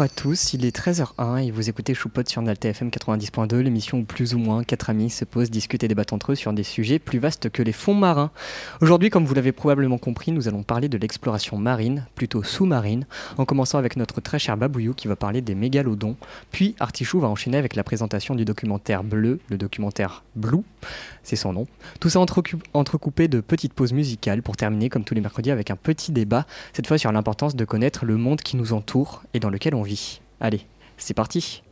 Bonjour à tous, il est 13h01 et vous écoutez Choupot sur Nalta FM 90.2, l'émission où plus ou moins quatre amis se posent, discutent et débattent entre eux sur des sujets plus vastes que les fonds marins. Aujourd'hui, comme vous l'avez probablement compris, nous allons parler de l'exploration marine, plutôt sous-marine, en commençant avec notre très cher Babouillou qui va parler des mégalodons, puis Artichou va enchaîner avec la présentation du documentaire Bleu, le documentaire Blue, c'est son nom. Tout ça entrecoupé de petites pauses musicales pour terminer comme tous les mercredis avec un petit débat, cette fois sur l'importance de connaître le monde qui nous entoure et dans lequel on vit. Allez, c'est parti.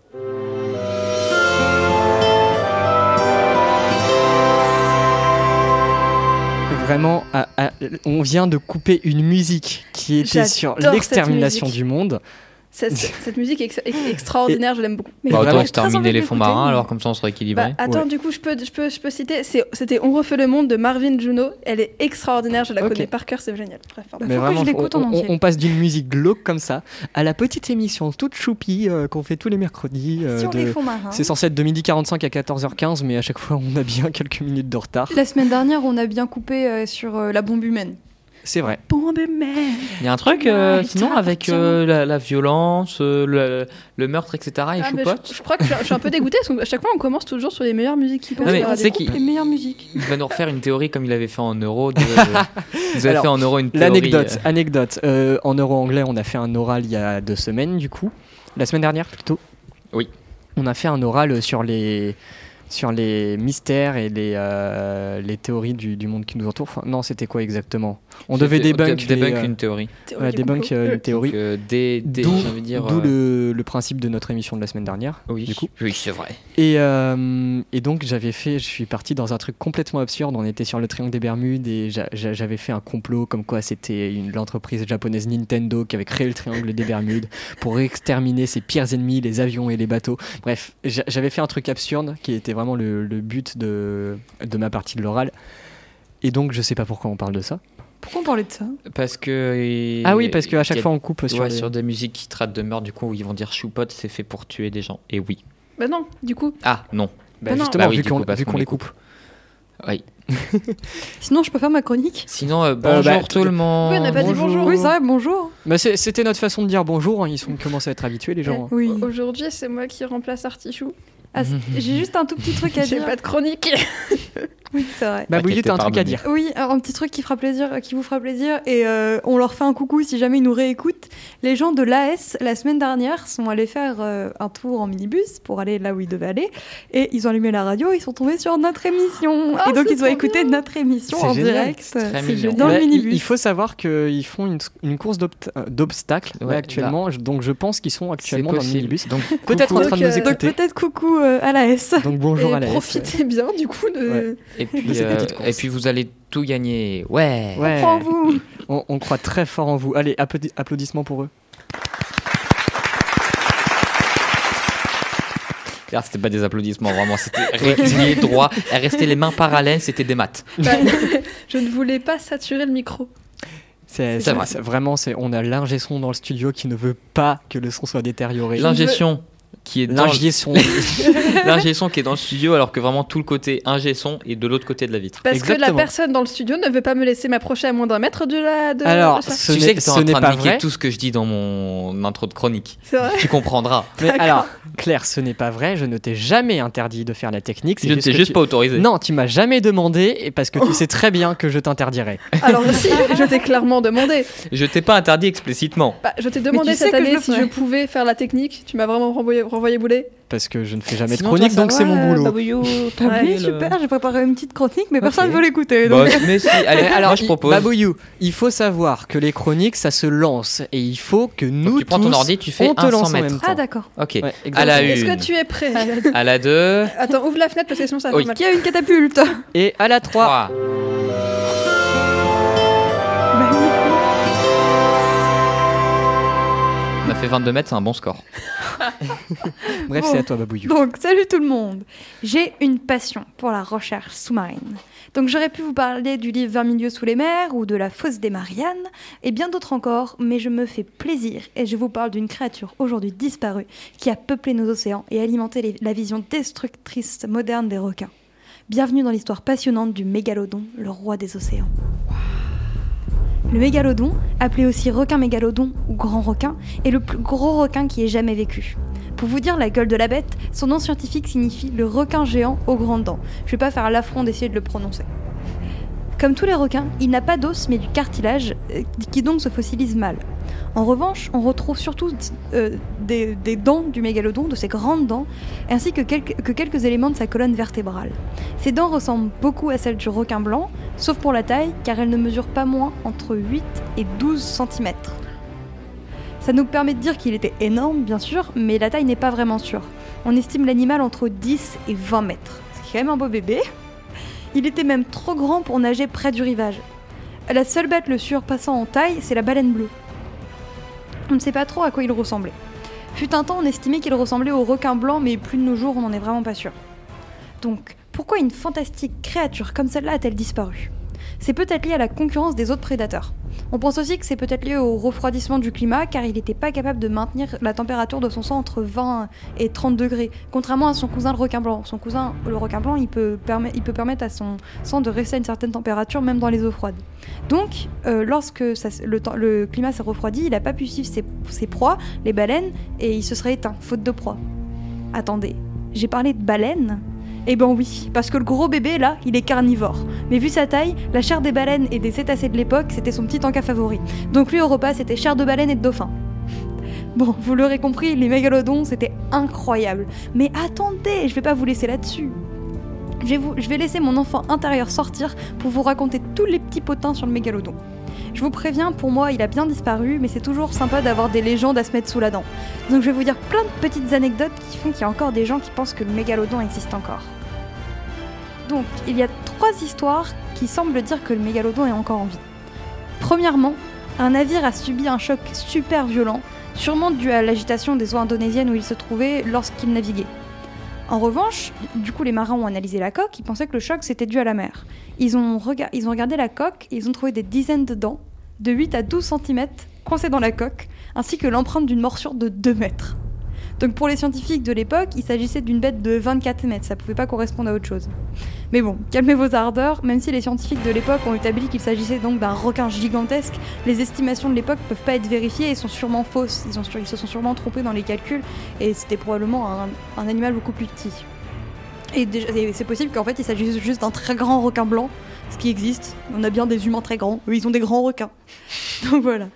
Vraiment, on vient de couper une musique qui était sur l'extermination du monde. Cette, musique est, extraordinaire, je l'aime beaucoup. Mais bah, autant exterminer les fonds marins, alors comme ça on serait équilibré. Bah, attends, du coup, je peux, je peux, je peux citer. C'était On refait le monde de Marvin Juno. Elle est extraordinaire, je la connais par cœur, c'est génial. Bref, Mais vraiment, on, on, passe d'une musique glauque comme ça à la petite émission toute choupie euh, qu'on fait tous les mercredis. Euh, Sur les fonds marins. C'est censé être de midi 45 à 14h15, mais à chaque fois on a bien quelques minutes de retard. La semaine dernière, on a bien coupé euh, sur la bombe humaine. C'est vrai. Il y a un truc, euh, sinon, avec euh, la, violence, euh, le, meurtre, etc. Et ah, je, crois que je, suis un peu dégoûté parce qu'à chaque fois, on commence toujours sur les meilleures musiques qui passent. les meilleures musiques. Il va nous refaire une théorie comme il avait fait en euro. De, vous avez fait en euro une théorie. L'anecdote, anecdote. en euro anglais, on a fait un oral il y a deux semaines, du coup. La semaine dernière, plutôt. Oui. On a fait un oral sur les sur les mystères et les, euh, les théories du, du, monde qui nous entoure. Enfin, non, c'était quoi exactement? On devait débunk, débunk euh, une théorie. Ouais, débunk euh, une théorie. D'où le, le, principe de notre émission de la semaine dernière. Oui, du coup. oui c'est vrai. Et, et donc, j'avais fait, je suis parti dans un truc complètement absurde. On était sur le triangle des Bermudes et j'avais fait un complot comme quoi c'était l'entreprise japonaise Nintendo qui avait créé le triangle des Bermudes pour exterminer ses pires ennemis, les avions et les bateaux. Bref, j'avais fait un truc absurde qui était vraiment le, but de, de, ma partie de l'oral. Et donc, je sais pas pourquoi on parle de ça. Pourquoi on parlait de ça? Parce que. Ah oui, parce qu'à chaque fois on coupe sur, sur des musiques qui traitent de meurtre, du coup, où ils vont dire choupot, c'est fait pour tuer des gens. Et oui. Bah non, du coup. Ah non. Bah, justement, bah vu qu'on les coupe. Oui. Sinon, je peux faire ma chronique? Sinon, euh, bonjour bah, tout le monde. Oui, on n'a pas dit bonjour. Oui, c'est vrai, bonjour. Bah, C'était notre façon de dire bonjour. Hein. Ils sont commencé à être habitués, les gens. Oui. Aujourd'hui, c'est moi qui remplace Artichou. Ah, j'ai juste un tout petit truc à dire. J'ai pas de chronique. oui, c'est vrai. Bah, tu t'as un truc à dire. Oui, un petit truc qui, fera plaisir, qui vous fera plaisir. Et euh, on leur fait un coucou si jamais ils nous réécoutent. Les gens de l'AS, la semaine dernière, sont allés faire euh, un tour en minibus pour aller là où ils devaient aller. Et ils ont allumé la radio, ils sont tombés sur notre émission. Oh, et donc, ils ont écouté notre émission en direct. Dans le minibus. Il faut savoir qu'ils font une, course euh, d'obstacles actuellement. Donc, je pense qu'ils sont actuellement dans le minibus. Donc, peut-être en train de nous écouter. Peut-être coucou à l'AS. Donc, bonjour à l'AS. Profitez bien, du coup, de. Et puis, euh, et puis vous allez tout gagner. Ouais. On croit en vous. On, croit très fort en vous. Allez, applaudissements pour eux. C'était pas des applaudissements, vraiment, c'était régulier, droit, rester les mains parallèles, c'était des maths. Bah, je ne voulais pas saturer le micro. C'est vraiment, on a l'ingé son dans le studio qui ne veut pas que le son soit détérioré. L'ingé qui est l'ingé son. L'ingé son qui est dans le studio alors que vraiment tout le côté ingé son est de l'autre côté de la vitre. Parce que la personne dans le studio ne veut pas me laisser m'approcher à moins d'un mètre de la de alors tu sais que tu en train de niquer tout ce que je dis dans mon intro de chronique. Tu comprendras. Mais alors Claire ce n'est pas vrai. Je ne t'ai jamais interdit de faire la technique. Je ne t'ai juste pas autorisé. Non tu m'as jamais demandé et parce que tu sais très bien que je t'interdirais alors si je t'ai clairement demandé. Je t'ai pas interdit explicitement. Bah, je t'ai demandé cette année si je pouvais faire la technique. Tu m'as vraiment renvoyé renvoyer boulet parce que je ne fais jamais de chronique, donc c'est mon boulot. Babouillou, ouais, super, j'ai préparé une petite chronique, mais personne ne veut l'écouter. Bah, mais si, allez, alors je propose. Babouillou, il faut savoir que les chroniques, ça se lance, et il faut que nous tu prends ton ordi, tu fais un 100 mètres. Ah d'accord. Ok. à la une. Est-ce que tu es prêt À la deux. Attends, ouvre la fenêtre parce que sinon ça va mal. Qui a une catapulte Et à la 3. Fait 22 mètres, c'est un bon score. Bref, c'est à toi, Babouillou. Donc, salut tout le monde. J'ai une passion pour la recherche sous-marine. Donc, j'aurais pu vous parler du livre 20 milieux sous les mers ou de la fosse des Mariannes et bien d'autres encore, mais je me fais plaisir et je vous parle d'une créature aujourd'hui disparue qui a peuplé nos océans et alimenté la vision destructrice moderne des requins. Bienvenue dans l'histoire passionnante du mégalodon, le roi des océans. Le mégalodon, appelé aussi requin mégalodon ou grand requin, est le plus gros requin qui ait jamais vécu. Pour vous dire la gueule de la bête, son nom scientifique signifie le requin géant aux grandes dents. Je vais pas faire l'affront d'essayer de le prononcer. Comme tous les requins, il n'a pas d'os mais du cartilage, euh, qui donc se fossilise mal. En revanche, on retrouve surtout euh, des, dents du mégalodon, de ses grandes dents, ainsi que quelques, que quelques éléments de sa colonne vertébrale. Ces dents ressemblent beaucoup à celles du requin blanc, sauf pour la taille, car elles ne mesurent pas moins entre 8 et 12 cm. Ça nous permet de dire qu'il était énorme, bien sûr, mais la taille n'est pas vraiment sûre. On estime l'animal entre 10 et 20 mètres. C'est quand même un beau bébé. Il était même trop grand pour nager près du rivage. La seule bête le surpassant en taille, c'est la baleine bleue. On ne sait pas trop à quoi il ressemblait. Fut un temps, on estimait qu'il ressemblait au requin blanc, mais plus de nos jours, on n'en est vraiment pas sûr. Donc, pourquoi une fantastique créature comme celle-là a-t-elle disparu? C'est peut-être lié à la concurrence des autres prédateurs. On pense aussi que c'est peut-être lié au refroidissement du climat, car il n'était pas capable de maintenir la température de son sang entre 20 et 30 degrés, contrairement à son cousin le requin blanc. Son cousin, le requin blanc, il peut, permettre à son sang de rester à une certaine température, même dans les eaux froides. Donc, euh, lorsque le, climat s'est refroidi, il n'a pas pu suivre ses, ses proies, les baleines, et il se serait éteint, faute de proie. Attendez, j'ai parlé de baleines Eh ben oui, parce que le gros bébé, là, il est carnivore. Mais vu sa taille, la chair des baleines et des cétacés de l'époque, c'était son petit encas favori. Donc lui, au repas, c'était chair de baleine et de dauphin. Bon, vous l'aurez compris, les mégalodons, c'était incroyable. Mais attendez, je vais pas vous laisser là-dessus. Je vais, je vais laisser mon enfant intérieur sortir pour vous raconter tous les petits potins sur le mégalodon. Je vous préviens, pour moi, il a bien disparu, mais c'est toujours sympa d'avoir des légendes à se mettre sous la dent. Donc je vais vous dire plein de petites anecdotes qui font qu'il y a encore des gens qui pensent que le mégalodon existe encore. Donc, il y a trois histoires qui semblent dire que le mégalodon est encore en vie. Premièrement, un navire a subi un choc super violent, sûrement dû à l'agitation des eaux indonésiennes où il se trouvait lorsqu'il naviguait. En revanche, du coup, les marins ont analysé la coque, ils pensaient que le choc c'était dû à la mer. Ils ont, ils ont regardé la coque et ils ont trouvé des dizaines de dents, de 8 à 12 cm, coincées dans la coque, ainsi que l'empreinte d'une morsure de 2 mètres. Donc pour les scientifiques de l'époque, il s'agissait d'une bête de 24 mètres, ça pouvait pas correspondre à autre chose. Mais bon, calmez vos ardeurs, même si les scientifiques de l'époque ont établi qu'il s'agissait donc d'un requin gigantesque, les estimations de l'époque peuvent pas être vérifiées et sont sûrement fausses. Ils, ont se sont sûrement trompés dans les calculs et c'était probablement un, animal beaucoup plus petit. Et, et c'est possible qu'en fait il s'agisse juste d'un très grand requin blanc, ce qui existe. On a bien des humains très grands, eux ils ont des grands requins. Donc voilà.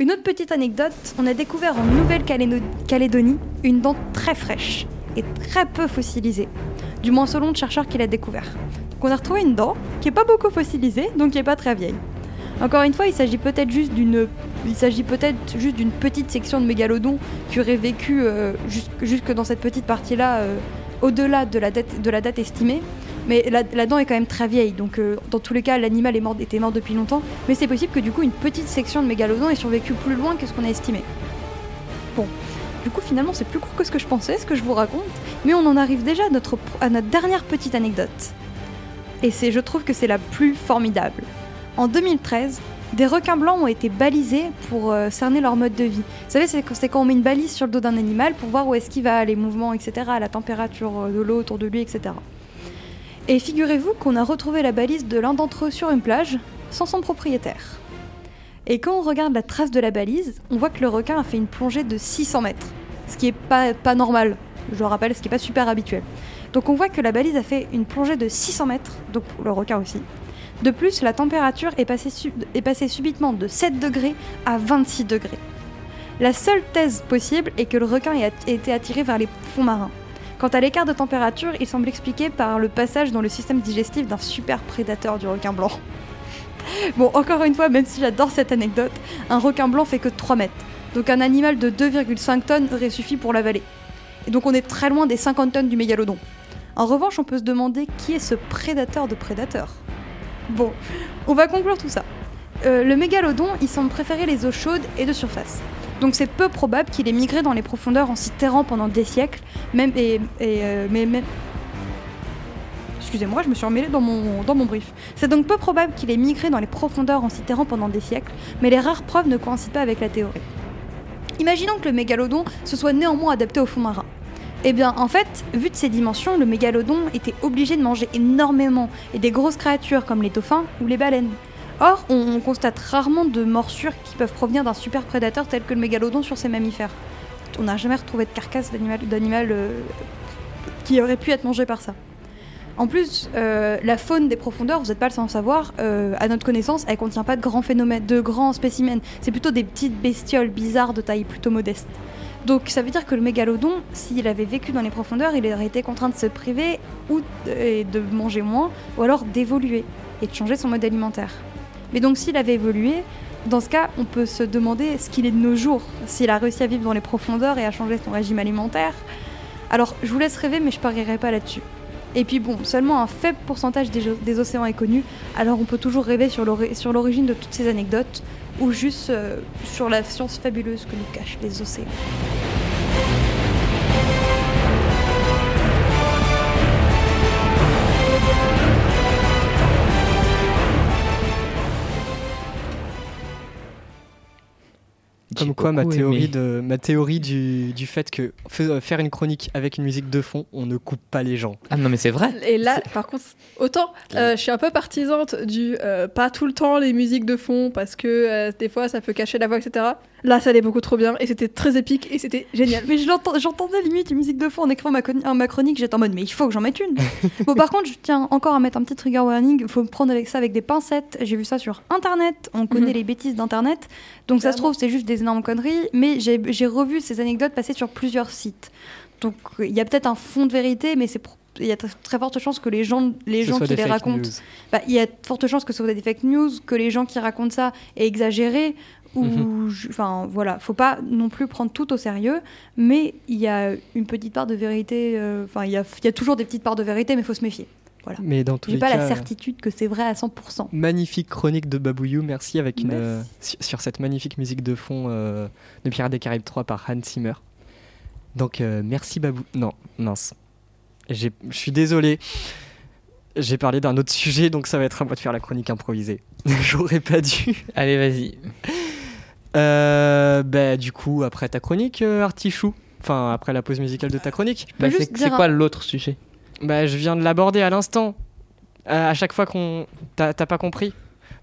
Une autre petite anecdote, on a découvert en Nouvelle-Calédonie une dent très fraîche et très peu fossilisée, du moins selon le chercheur qui l'a découvert. Donc on a retrouvé une dent qui est pas beaucoup fossilisée, donc qui est pas très vieille. Encore une fois, il s'agit peut-être juste d'une, petite section de mégalodon qui aurait vécu euh, jusque, dans cette petite partie-là, euh, au-delà de la date estimée. Mais la, dent est quand même très vieille, donc euh, dans tous les cas, l'animal était mort depuis longtemps. Mais c'est possible que du coup, une petite section de mégalodon ait survécu plus loin que ce qu'on a estimé. Bon, du coup, finalement, c'est plus court que ce que je pensais, ce que je vous raconte. Mais on en arrive déjà à notre, dernière petite anecdote. Et c'est, je trouve que c'est la plus formidable. En 2013, des requins blancs ont été balisés pour euh, cerner leur mode de vie. Vous savez, c'est c'est quand on met une balise sur le dos d'un animal pour voir où est-ce qu'il va, les mouvements, etc., la température euh, de l'eau autour de lui, etc. Et figurez-vous qu'on a retrouvé la balise de l'un d'entre eux sur une plage, sans son propriétaire. Et quand on regarde la trace de la balise, on voit que le requin a fait une plongée de 600 mètres, ce qui est pas, normal, je le rappelle, ce qui est pas super habituel. Donc on voit que la balise a fait une plongée de 600 mètres, donc le requin aussi. De plus, la température est passée, est passée subitement de 7 degrés à 26 degrés. La seule thèse possible est que le requin ait été attiré vers les fonds marins. Quant à l'écart de température, il semble expliqué par le passage dans le système digestif d'un super prédateur du requin blanc. Bon, encore une fois, même si j'adore cette anecdote, un requin blanc fait que 3 mètres. Donc un animal de 2,5 tonnes aurait suffi pour l'avaler. Et donc on est très loin des 50 tonnes du mégalodon. En revanche, on peut se demander qui est ce prédateur de prédateurs. Bon, on va conclure tout ça. Euh, le mégalodon, il semble préférer les eaux chaudes et de surface. Donc c'est peu probable qu'il ait migré dans les profondeurs en s'y terrant pendant des siècles, même et, euh, mais. Excusez-moi, je me suis emmêlée dans mon, dans mon brief. C'est donc peu probable qu'il ait migré dans les profondeurs en s'y terrant pendant des siècles, mais les rares preuves ne coïncident pas avec la théorie. Imaginons que le mégalodon se soit néanmoins adapté au fond marin. Eh bien, en fait, vu de ses dimensions, le mégalodon était obligé de manger énormément et des grosses créatures comme les dauphins ou les baleines. Or, on, on constate rarement de morsures qui peuvent provenir d'un super prédateur tel que le mégalodon sur ces mammifères. On n'a jamais retrouvé de carcasse d'animal euh, qui aurait pu être mangé par ça. En plus, euh, la faune des profondeurs, vous n'êtes pas le sans savoir, euh, à notre connaissance, elle contient pas de grands phénomènes, de grands spécimens. C'est plutôt des petites bestioles bizarres de taille plutôt modeste. Donc ça veut dire que le mégalodon, s'il avait vécu dans les profondeurs, il aurait été contraint de se priver ou et de manger moins, ou alors d'évoluer et de changer son mode alimentaire. Mais donc s'il avait évolué, dans ce cas, on peut se demander ce qu'il est de nos jours, s'il a réussi à vivre dans les profondeurs et à changer son régime alimentaire. Alors je vous laisse rêver, mais je parierai pas là-dessus. Et puis bon, seulement un faible pourcentage des, océans est connu, alors on peut toujours rêver sur l'origine de toutes ces anecdotes, ou juste euh, sur la science fabuleuse que nous cachent les océans. Comme quoi, ma théorie, aimé. de, ma théorie du, du fait que fa- faire une chronique avec une musique de fond, on ne coupe pas les gens. Ah non, mais c'est vrai. Et là, par contre, autant euh, je suis un peu partisante du euh, pas tout le temps les musiques de fond parce que euh, des fois ça peut cacher la voix, etc. Là, ça allait beaucoup trop bien et c'était très épique et c'était génial. Mais j'entendais limite une musique de fond en écrivant ma, ma chronique, j'étais en mode mais il faut que j'en mette une. bon par contre je tiens encore à mettre un petit trigger warning, il faut me prendre avec ça avec des pincettes. J'ai vu ça sur internet, on connaît Mhm. les bêtises d'internet, donc ça se trouve c'est juste des énormes conneries, mais j'ai j'ai revu ces anecdotes passer sur plusieurs sites. Donc il y a peut-être un fond de vérité, mais c'est pro- il y a tr- très forte chance que les gens, les gens qui les racontent, bah, il y a de fortes chances que ce soit des fake news, que les gens qui racontent ça aient exagéré. Ou, Mhm. enfin voilà, faut pas non plus prendre tout au sérieux, mais il y a une petite part de vérité. euh, Enfin, il y a, il y a toujours des petites parts de vérité, mais faut se méfier. Mais dans tous J'ai les pas cas, la certitude que c'est vrai à 100%. magnifique chronique de Babouyou, merci avec une, Merci. euh, sur, sur cette magnifique musique de fond euh, de Pirates des Caraïbes 3 par Hans Zimmer. Donc euh, merci Babou. Non, mince. Je suis désolé. J'ai parlé d'un autre sujet, donc ça va être à moi de faire la chronique improvisée. J'aurais pas dû. Allez, vas-y. Euh, bah, du coup, après ta chronique, euh, Artichou. Enfin, après la pause musicale de ta chronique. Bah, c'est dire quoi l'autre sujet? Bah, je viens de l'aborder à l'instant. Euh, à chaque fois qu'on. T'as pas compris?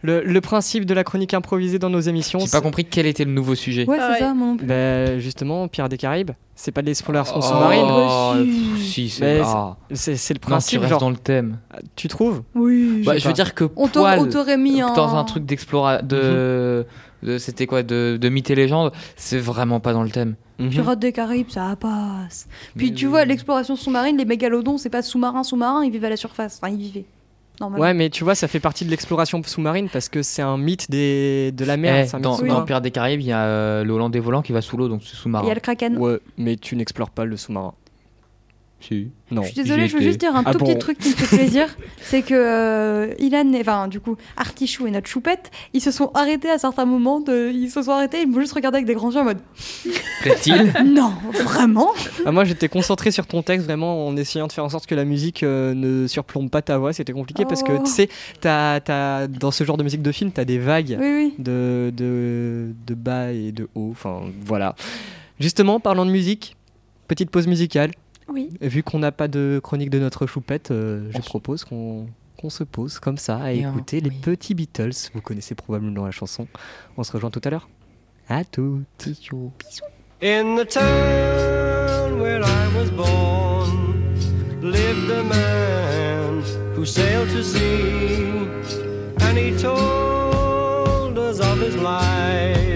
Le, le principe de la chronique improvisée dans nos émissions. J'ai pas compris quel était le nouveau sujet. Ouais, Ah c'est ouais. ça, plus. Bah, justement, Pirates des Caraïbes, c'est pas de l'exploration Oh, sous-marine. pff, si, c'est ah. Le Non, tu principe, restes genre. dans le thème. Tu trouves? Oui. Bah, je veux dire que On t'aurait poil, on t'aurait mis un. dans un truc d'exploration, de, Mhm. de- c'était quoi, de, de mythes et légendes, c'est vraiment pas dans le thème. Mhm. Pirates des Caraïbes, ça passe. Puis Mais tu oui. vois, l'exploration sous-marine, les mégalodons, c'est pas sous-marin, sous-marin, ils vivent à la surface. Enfin, ils vivaient. Normalement. Ouais, mais tu vois, ça fait partie de l'exploration sous-marine parce que c'est un mythe des... de la mer. Eh, c'est un mythe dans, Pirates des Caraïbes, il y a euh, le Hollandais volant qui va sous l'eau, donc c'est Il sous-marin. y a le Kraken. Ouais, mais tu n'explores pas le sous-marin. Si. Non. Je suis désolée, je veux juste dire un Ah tout bon petit truc qui me fait plaisir. c'est que euh, Ilan, et- enfin, du coup, Artichou et notre choupette, ils se sont arrêtés à certains moments. De, ils se sont arrêtés, ils m'ont juste regardé avec des grands yeux en mode Plaît-il Non, vraiment Ah, moi, j'étais concentré sur ton texte vraiment en essayant de faire en sorte que la musique euh, ne surplombe pas ta voix. C'était compliqué parce que Oh. tu sais, t'as- t'as- dans ce genre de musique de film, t'as des vagues. Oui, oui. de, de, de bas et de haut. Enfin, voilà. Justement, parlant de musique, petite pause musicale. Oui. Vu qu'on n'a pas de chronique de notre choupette, euh, je propose qu'on qu'on se pose comme ça à Et on- écouter les oui. petits Beatles. Vous connaissez probablement la chanson. On se rejoint tout à l'heure. À tout. In the town where I was born lived a man who sailed to sea, and he told us of his life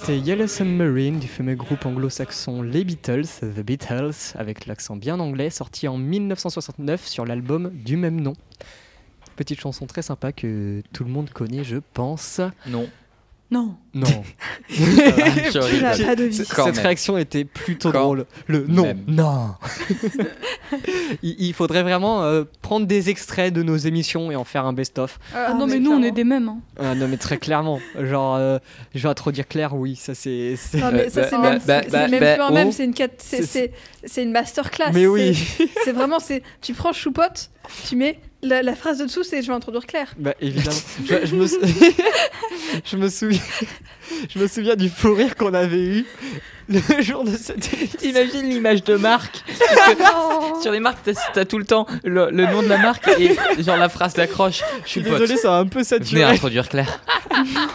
C'était Yellow Submarine du fameux groupe anglo-saxon Les Beatles, The Beatles, avec l'accent bien anglais, sorti en 1969 sur l'album du même nom. Petite chanson très sympa que tout le monde connaît, je pense. Non. Non. Non. Tu n'as pas de vie. Quand Cette même. réaction était plutôt Quand drôle. Le non, même. non. il, il faudrait vraiment euh, prendre des extraits de nos émissions et en faire un best-of. Ah, non, mais nous, on est des mêmes. hein. Ah, non, mais très clairement. Genre, euh, je vais introduire Claire, oui, ça c'est. Non, mais ça, Euh, c'est bah, même, bah, c'est bah, même bah, plus un même, c'est une, C'est- masterclass. Mais oui. C'est, c'est vraiment, c'est, tu prends choupote, tu mets la, la phrase de dessous, c'est je vais introduire Claire. Bah évidemment. je, je me sou- je me souviens. Je me souviens du fou rire qu'on avait eu le jour de cette émission. T'imagines l'image de marque Sur les marques, t'as t'as tout le temps le, le nom de la marque et genre la phrase d'accroche. Je suis désolé, ça a un peu Venez saturé. introduire Claire.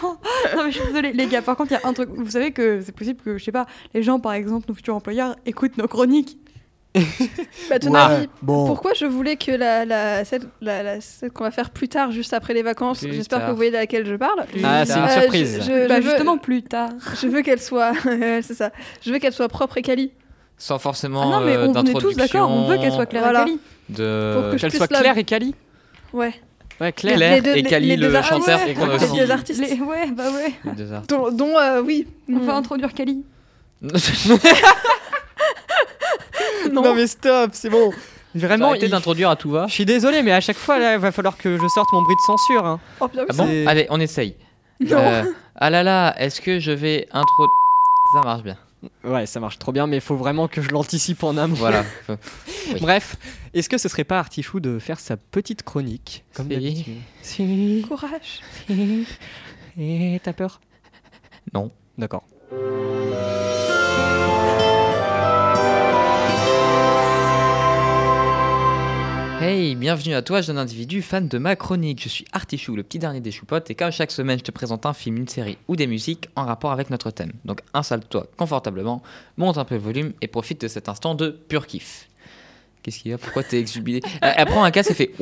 non, mais je suis désolée, les gars. Par contre, il y a un truc. Vous savez que c'est possible que, je sais pas, les gens, par exemple, nos futurs employeurs, écoutent nos chroniques. Bah, ton Ouais, avis, bon. pourquoi je voulais que la, la, celle, la, la- celle qu'on va faire plus tard, juste après les vacances, Plus j'espère que tard. vous voyez de laquelle je parle. Ah, c'est une Euh, surprise. je- je- bah, je veux- justement, plus tard. Je veux qu'elle soit, c'est ça. Je veux qu'elle soit propre et quali. Sans forcément Ah non, mais euh, on, on est tous d'accord, on veut qu'elle soit d'introduction, Claire Voilà. et Cali. De... Pour que je Qu'elle soit la- Claire et Cali Ouais. Ouais, Claire. Claire Les deux- et les- Cali, les le chanteur Ouais. qu'on a Les aussi. deux artistes. Les- Ouais, bah ouais. Les deux artistes. Dont, dont, euh, oui. On va Hmm. introduire Cali. Non. Non mais stop, c'est bon. Vraiment, il- d'introduire à tout va. je suis désolé, mais à chaque fois, là, il va falloir que je sorte mon bruit de censure. hein. Oh, Ah bon Allez, on essaye. Non. Euh, ah là là, est-ce que je vais intro... Ça marche bien. Ouais, ça marche trop bien, mais il faut vraiment que je l'anticipe en amont. Voilà. Oui. Bref, est-ce que ce serait pas Artichou de faire sa petite chronique comme Si. d'habitude? Si. Courage. si. Et t'as peur? Non. D'accord. Hey, bienvenue à toi, jeune individu fan de ma chronique. Je suis Artichou, le petit dernier des choupottes, et comme chaque semaine, je te présente un film, une série ou des musiques en rapport avec notre thème. Donc installe-toi confortablement, monte un peu le volume et profite de cet instant de pur kiff. Qu'est-ce qu'il y a? Pourquoi t'es exubéré elle, elle prend un casque et fait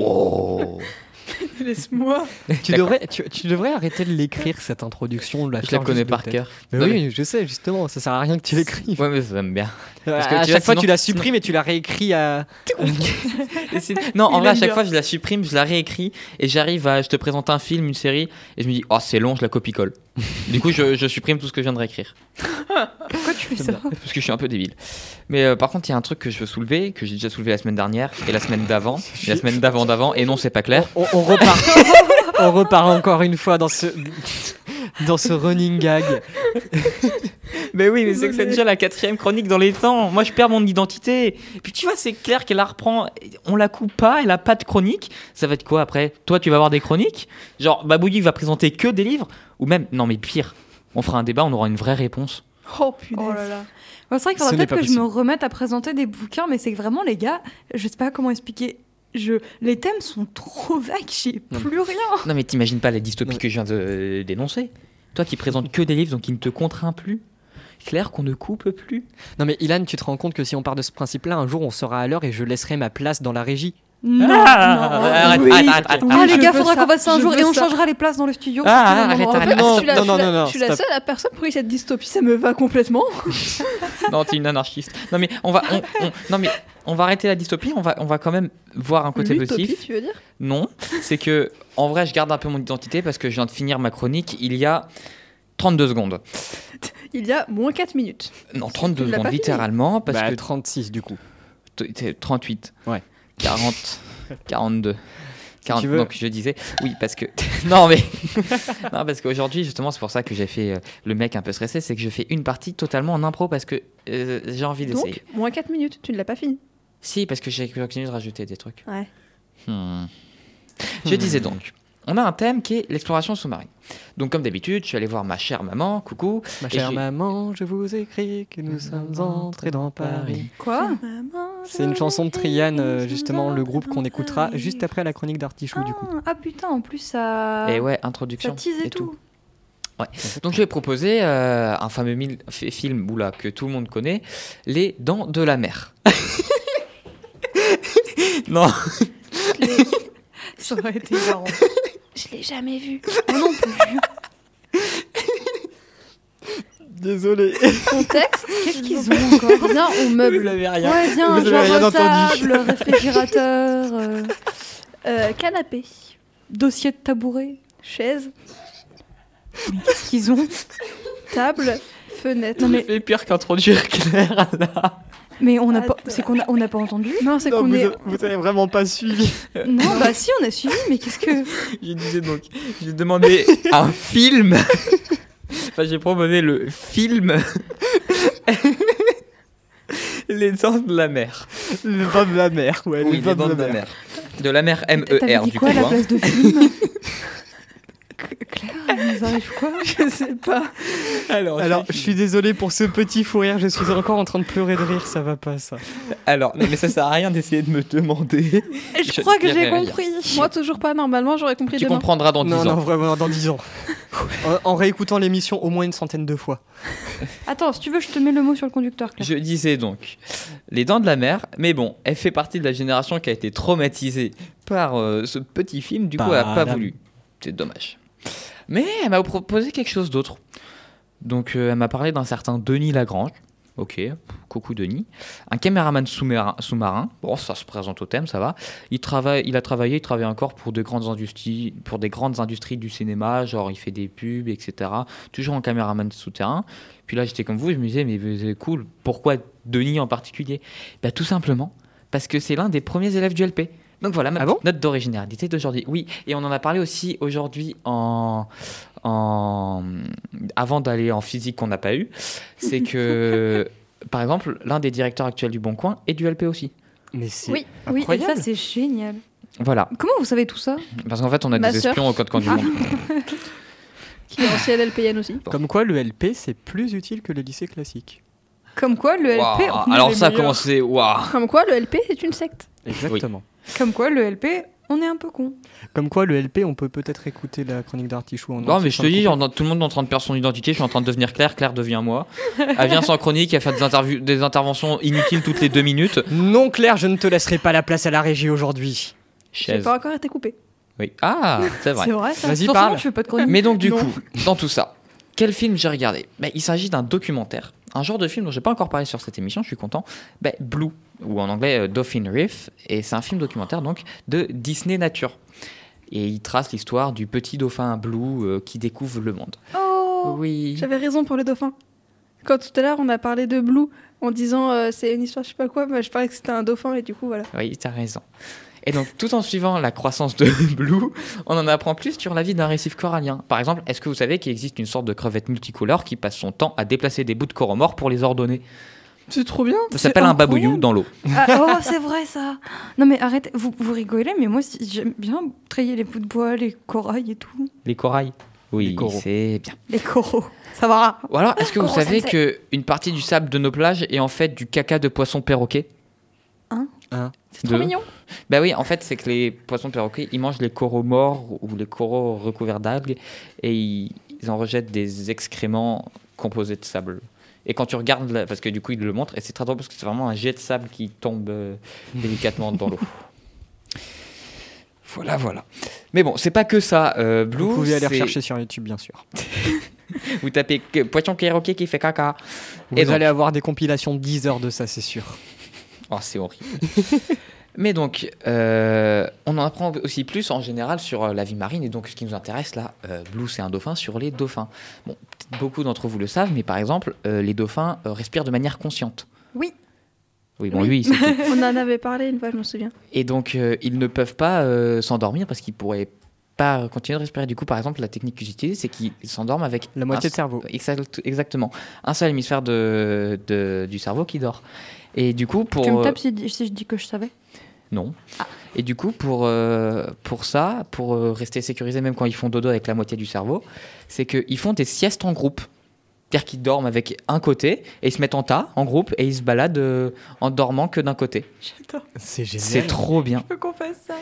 Laisse-moi. Tu devrais, tu, tu devrais arrêter de l'écrire cette introduction. de La Je la connais par cœur. Mais Non, oui, je sais justement, ça sert à rien que tu l'écrives. Ouais, mais ça me bien. Parce que à tu chaque vois, fois, sinon- tu la supprimes et tu la réécris à. Non, en Il vrai, à chaque bien. fois, je la supprime, je la réécris et j'arrive à. Je te présente un film, une série, et je me dis, oh, c'est long, je la copie-colle. du coup, je, je supprime tout ce que je viens de réécrire. Pourquoi tu fais ça Parce que je suis un peu débile. Mais euh, par contre, il y a un truc que je veux soulever, que j'ai déjà soulevé la semaine dernière, et la semaine d'avant, et la semaine d'avant d'avant, et non, c'est pas clair. On, on repart. On repart encore une fois dans ce. Dans ce running gag. Mais oui, mais c'est que c'est déjà la quatrième chronique dans les temps. Moi, je perds mon identité. Puis tu vois, c'est clair qu'elle la reprend. On la coupe pas, elle a pas de chronique. Ça va être quoi après? Toi, tu vas avoir des chroniques? Genre, Babouillik va présenter que des livres? Ou même, non, mais pire, on fera un débat, on aura une vraie réponse. Oh punaise. Oh là là. Bon, c'est vrai qu'il Ce faudra n'est peut-être que je me remette à présenter des bouquins, mais c'est que vraiment, les gars, je sais pas comment expliquer. Je... Les thèmes sont trop vagues, j'ai plus rien. Non, mais t'imagines pas la dystopie que je viens de euh, dénoncer Toi qui présentes que des livres, donc qui ne te contraint plus. Clair qu'on ne coupe plus. Non mais Ilan, tu te rends compte que si on part de ce principe-là, un jour on sera à l'heure et je laisserai ma place dans la régie. Non, Ah, non. arrête, Oui. arrête, arrête, arrête. Ah, Ah, les gars, faudra qu'on fasse ça un jour et on changera les places dans le studio. Ah, Non, arrête, arrête. non, non, non, non, non, je suis la seule personne pour qui cette dystopie, ça me va complètement. Non, t'es une anarchiste. Non, mais on va, on, on- non, mais on va arrêter la dystopie. On va, on va quand même voir un côté L'utopie, positif. tu veux dire? Non, c'est que en vrai, je garde un peu mon identité parce que je viens de finir ma chronique il y a 32 secondes. Il y a moins 4 minutes. Non, 32 Tu l'as secondes littéralement parce Bah, que 36 du coup. t- t'es 38. Ouais. 40, 42. 40, tu veux. donc je disais oui parce que non mais non parce qu'aujourd'hui justement c'est pour ça que j'ai fait euh, le mec un peu stressé c'est que je fais une partie totalement en impro parce que euh, j'ai envie d'essayer. Donc, moins 4 minutes, tu ne l'as pas fini. Si parce que j'ai continué de rajouter des trucs. Ouais. Hmm. Je disais donc, on a un thème qui est l'exploration sous-marine. Donc comme d'habitude, je suis allé voir ma chère maman, coucou. Ma chère maman, je vous écris que nous sommes entrés dans Paris. Quoi C'est une chanson de Trian, euh, justement, le groupe qu'on écoutera juste après la chronique d'Artichou du coup. Ah, ah, putain, en plus ça. Et ouais, Ça introduction tease et, et tout. tout. Donc je vais proposer euh, un fameux film oula, que tout le monde connaît, Les Dents de la Mer. non, Ça aurait été marrant. Je l'ai jamais vu. Moi non plus. désolé. Contexte Qu'est-ce qu'ils ont encore Viens, on meuble. avez rien. Ouais, bien, Vous rien genre entendu. table, réfrigérateur, euh, Euh, canapé. dossier de tabouret. Chaise. Qu'est-ce qu'ils ont? Table. Fenêtre. Non, mais- fais pire qu'introduire Claire là. Mais on n'a pas, Attends. c'est qu'on a, on n'a pas entendu. Non, c'est qu'on vous, est. vous avez vraiment pas suivi. Non, bah si, on a suivi, mais qu'est-ce que Je disais donc, j'ai demandé un film. Enfin, j'ai proposé le film. Les dents de la mer. Le vin de la mer, ouais. Oui, les dents de la mer. De la mer T'avais M-E-R dit du quoi coup. à la hein. place de film? Claire, il nous arrive quoi? Je sais pas. Alors, Alors, je suis désolé pour ce petit fou rire, je suis encore en train de pleurer de rire, ça va pas ça. Alors, non, mais ça sert à rien d'essayer de me demander. Je Je crois que j'ai rien. compris. Moi, toujours pas. Normalement, j'aurais compris Tu demain. comprendras dans 10 Non, ans. non, vraiment, dans 10 ans. en, en réécoutant l'émission au moins une centaine de fois. Attends, si tu veux, je te mets le mot sur le conducteur, Claire. Je disais donc Les Dents de la Mer, mais bon, elle fait partie de la génération qui a été traumatisée par euh, ce petit film, du coup, elle n'a pas Padam. voulu. C'est dommage. Mais elle m'a proposé quelque chose d'autre. Donc, euh, elle m'a parlé d'un certain Denis Lagrange. Ok, coucou Denis. Un caméraman sous-marin. Bon, ça se présente au thème, ça va. Il, travaille, il a travaillé, il travaille encore pour de grandes industries, pour des grandes industries du cinéma, genre il fait des pubs, etc. Toujours en caméraman souterrain. Puis là, j'étais comme vous, je me disais, mais c'est cool, pourquoi Denis en particulier? Bah, Tout simplement parce que c'est l'un des premiers élèves du LP. Donc voilà, ma Ah bon note d'originalité d'aujourd'hui. Oui, et on en a parlé aussi aujourd'hui en, en avant d'aller en physique qu'on n'a pas eu. C'est que, par exemple, l'un des directeurs actuels du Bon Coin est du LP aussi. Mais c'est Oui, oui, et ça c'est génial. Voilà, Comment vous savez tout ça? Parce qu'en fait, on a Ma des espions au code camp du monde. Qui est ancienne LPN aussi. Comme quoi, le LP, c'est plus utile que le lycée classique. Comme quoi le LP. Alors ça a commencé, waouh Comme quoi, le LP, c'est une secte. Exactement. Comme quoi le LP, on est un peu con. Comme quoi, le LP, on peut peut-être écouter la chronique d'Artichou en Non, mais je te dis, on- tout le monde est en train de perdre son identité. Je suis en train de devenir Claire. Claire devient moi. Elle vient sans chronique. Elle fait des, interviews, des interventions inutiles toutes les deux minutes. Non, Claire, je ne te laisserai pas la place à la régie aujourd'hui. J'ai pas encore été coupé. Oui. Ah, c'est vrai. C'est vrai ça. Vas-y, parle. je fais pas de chronique. Mais donc, du Non. coup, dans tout ça, quel film j'ai regardé? Ben, Il s'agit d'un documentaire. Un genre de film dont j'ai pas encore parlé sur cette émission, je suis content. Ben, Blue, ou en anglais euh, Dolphin Reef. Et c'est un film documentaire donc de Disney Nature. Et il trace l'histoire du petit dauphin Blue euh, qui découvre le monde. Oh Oui. J'avais raison pour les dauphins. Quand tout à l'heure, on a parlé de Blue en disant euh, c'est une histoire, je sais pas quoi, mais je parlais que c'était un dauphin et du coup, voilà. Oui, tu as raison. Et donc, tout en suivant la croissance de Blue, on en apprend plus sur la vie d'un récif corallien. Par exemple, est-ce que vous savez qu'il existe une sorte de crevette multicolore qui passe son temps à déplacer des bouts de coraux morts pour les ordonner? C'est trop bien. Ça s'appelle un babouillou dans l'eau. Ah, oh, c'est vrai ça. Non mais arrête, vous, vous rigolez, mais moi si- j'aime bien trayer les bouts de bois, les corails et tout. Les corails Oui, Les coraux. c'est bien. Les coraux. Ça va. Ou alors, est-ce que vous Coraux savez sensei. qu'une partie du sable de nos plages est en fait du caca de poisson perroquet C'est trop mignon. Bah oui, en fait, c'est que les poissons perroquets, ils mangent les coraux morts ou les coraux recouverts d'algues et ils, ils en rejettent des excréments composés de sable. Et quand tu regardes, parce que du coup, ils le montrent, et c'est très drôle parce que c'est vraiment un jet de sable qui tombe euh, délicatement dans l'eau. Voilà, voilà. Mais bon, c'est pas que ça. euh, Blue, Vous pouvez aller rechercher sur YouTube, bien sûr. Vous tapez que- poisson qui fait caca. Vous Et donc- allez avoir des compilations de 10 heures de ça, c'est sûr. Oh, c'est horrible. Mais donc, euh, on en apprend aussi plus en général sur la vie marine. Et donc, ce qui nous intéresse là, euh, Blue, c'est un dauphin sur les dauphins. Bon, beaucoup d'entre vous le savent, mais par exemple, euh, les dauphins euh, respirent de manière consciente. Oui. Oui, bon, Oui. On en avait parlé une fois, je me souviens. Et donc, euh, ils ne peuvent pas euh, s'endormir parce qu'ils pourraient pas continuer de respirer. Du coup, par exemple, la technique qu'ils utilisent, c'est qu'ils s'endorment avec La moitié un- de cerveau. Exact- Exactement. Un seul hémisphère de, de- du cerveau qui dort. Et du coup, pour. Tu me tapes si, si je dis que je savais. Non. Et du coup, pour, euh, ça, pour euh, rester sécurisé même quand ils font dodo avec la moitié du cerveau, c'est qu'ils font des siestes en groupe. C'est-à-dire qu'ils dorment avec un côté et ils se mettent en tas, en groupe, et ils se baladent euh, en dormant que d'un côté. J'adore. C'est génial. C'est trop bien. Je veux qu'on fasse ça.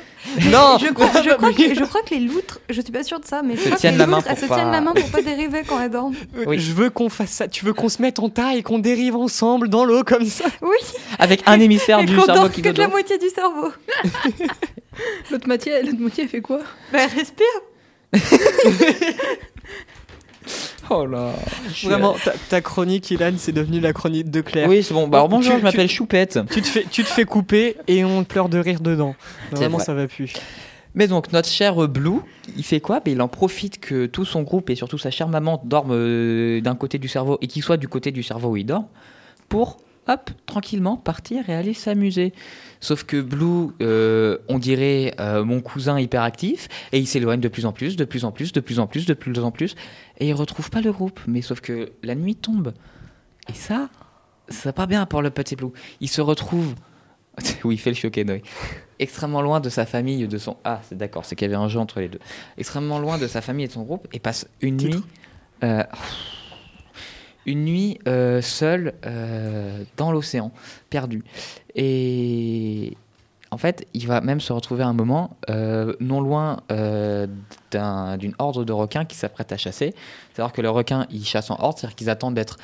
Non Je crois, je, crois que, je crois que les loutres, je suis pas sûre de ça, mais je Se crois que tiennent les la main loutres, elles pour se pas- tiennent la main pour pas dériver quand elles dorment. Oui. Je veux qu'on fasse ça. Tu veux qu'on se mette en tas et qu'on dérive ensemble dans l'eau comme ça Oui, Avec un hémisphère et du qu'on cerveau dort qui que de la moitié du cerveau. L'autre moitié, l'autre moitié, elle fait quoi? Bah, respire. Oh là. Vraiment, ta, ta chronique, Ilan, c'est devenu la chronique de Claire. Oui, c'est bon. Bah, alors, Tu- bonjour, tu- je m'appelle Choupette. Tu te, fais, tu te fais couper et on pleure de rire dedans. Vraiment, vrai. ça va plus. Mais donc, notre cher Blue, il fait quoi? Ben, Il en profite que tout son groupe et surtout sa chère maman dorment euh, d'un côté du cerveau et qu'il soit du côté du cerveau où il dort pour, hop, tranquillement partir et aller s'amuser. Sauf que Blue, euh, on dirait euh, mon cousin hyperactif et il s'éloigne de plus en plus, de plus en plus, de plus en plus, de plus en plus et il retrouve pas le groupe. Mais sauf que la nuit tombe. Et ça, ça va pas bien pour le petit Blue. Il se retrouve. oui, il fait le choqué, Noé extrêmement loin de sa famille, de son... Ah, c'est d'accord, c'est qu'il y avait un jeu entre les deux. Extrêmement loin de sa famille et de son groupe, et passe une Titre. nuit... euh, une nuit euh, seul euh, dans l'océan, perdu. Et en fait, il va même se retrouver à un moment euh, non loin d'un- d'une horde de requins qui s'apprête à chasser. C'est-à-dire que les requins, ils chassent en horde, c'est-à-dire qu'ils attendent d'être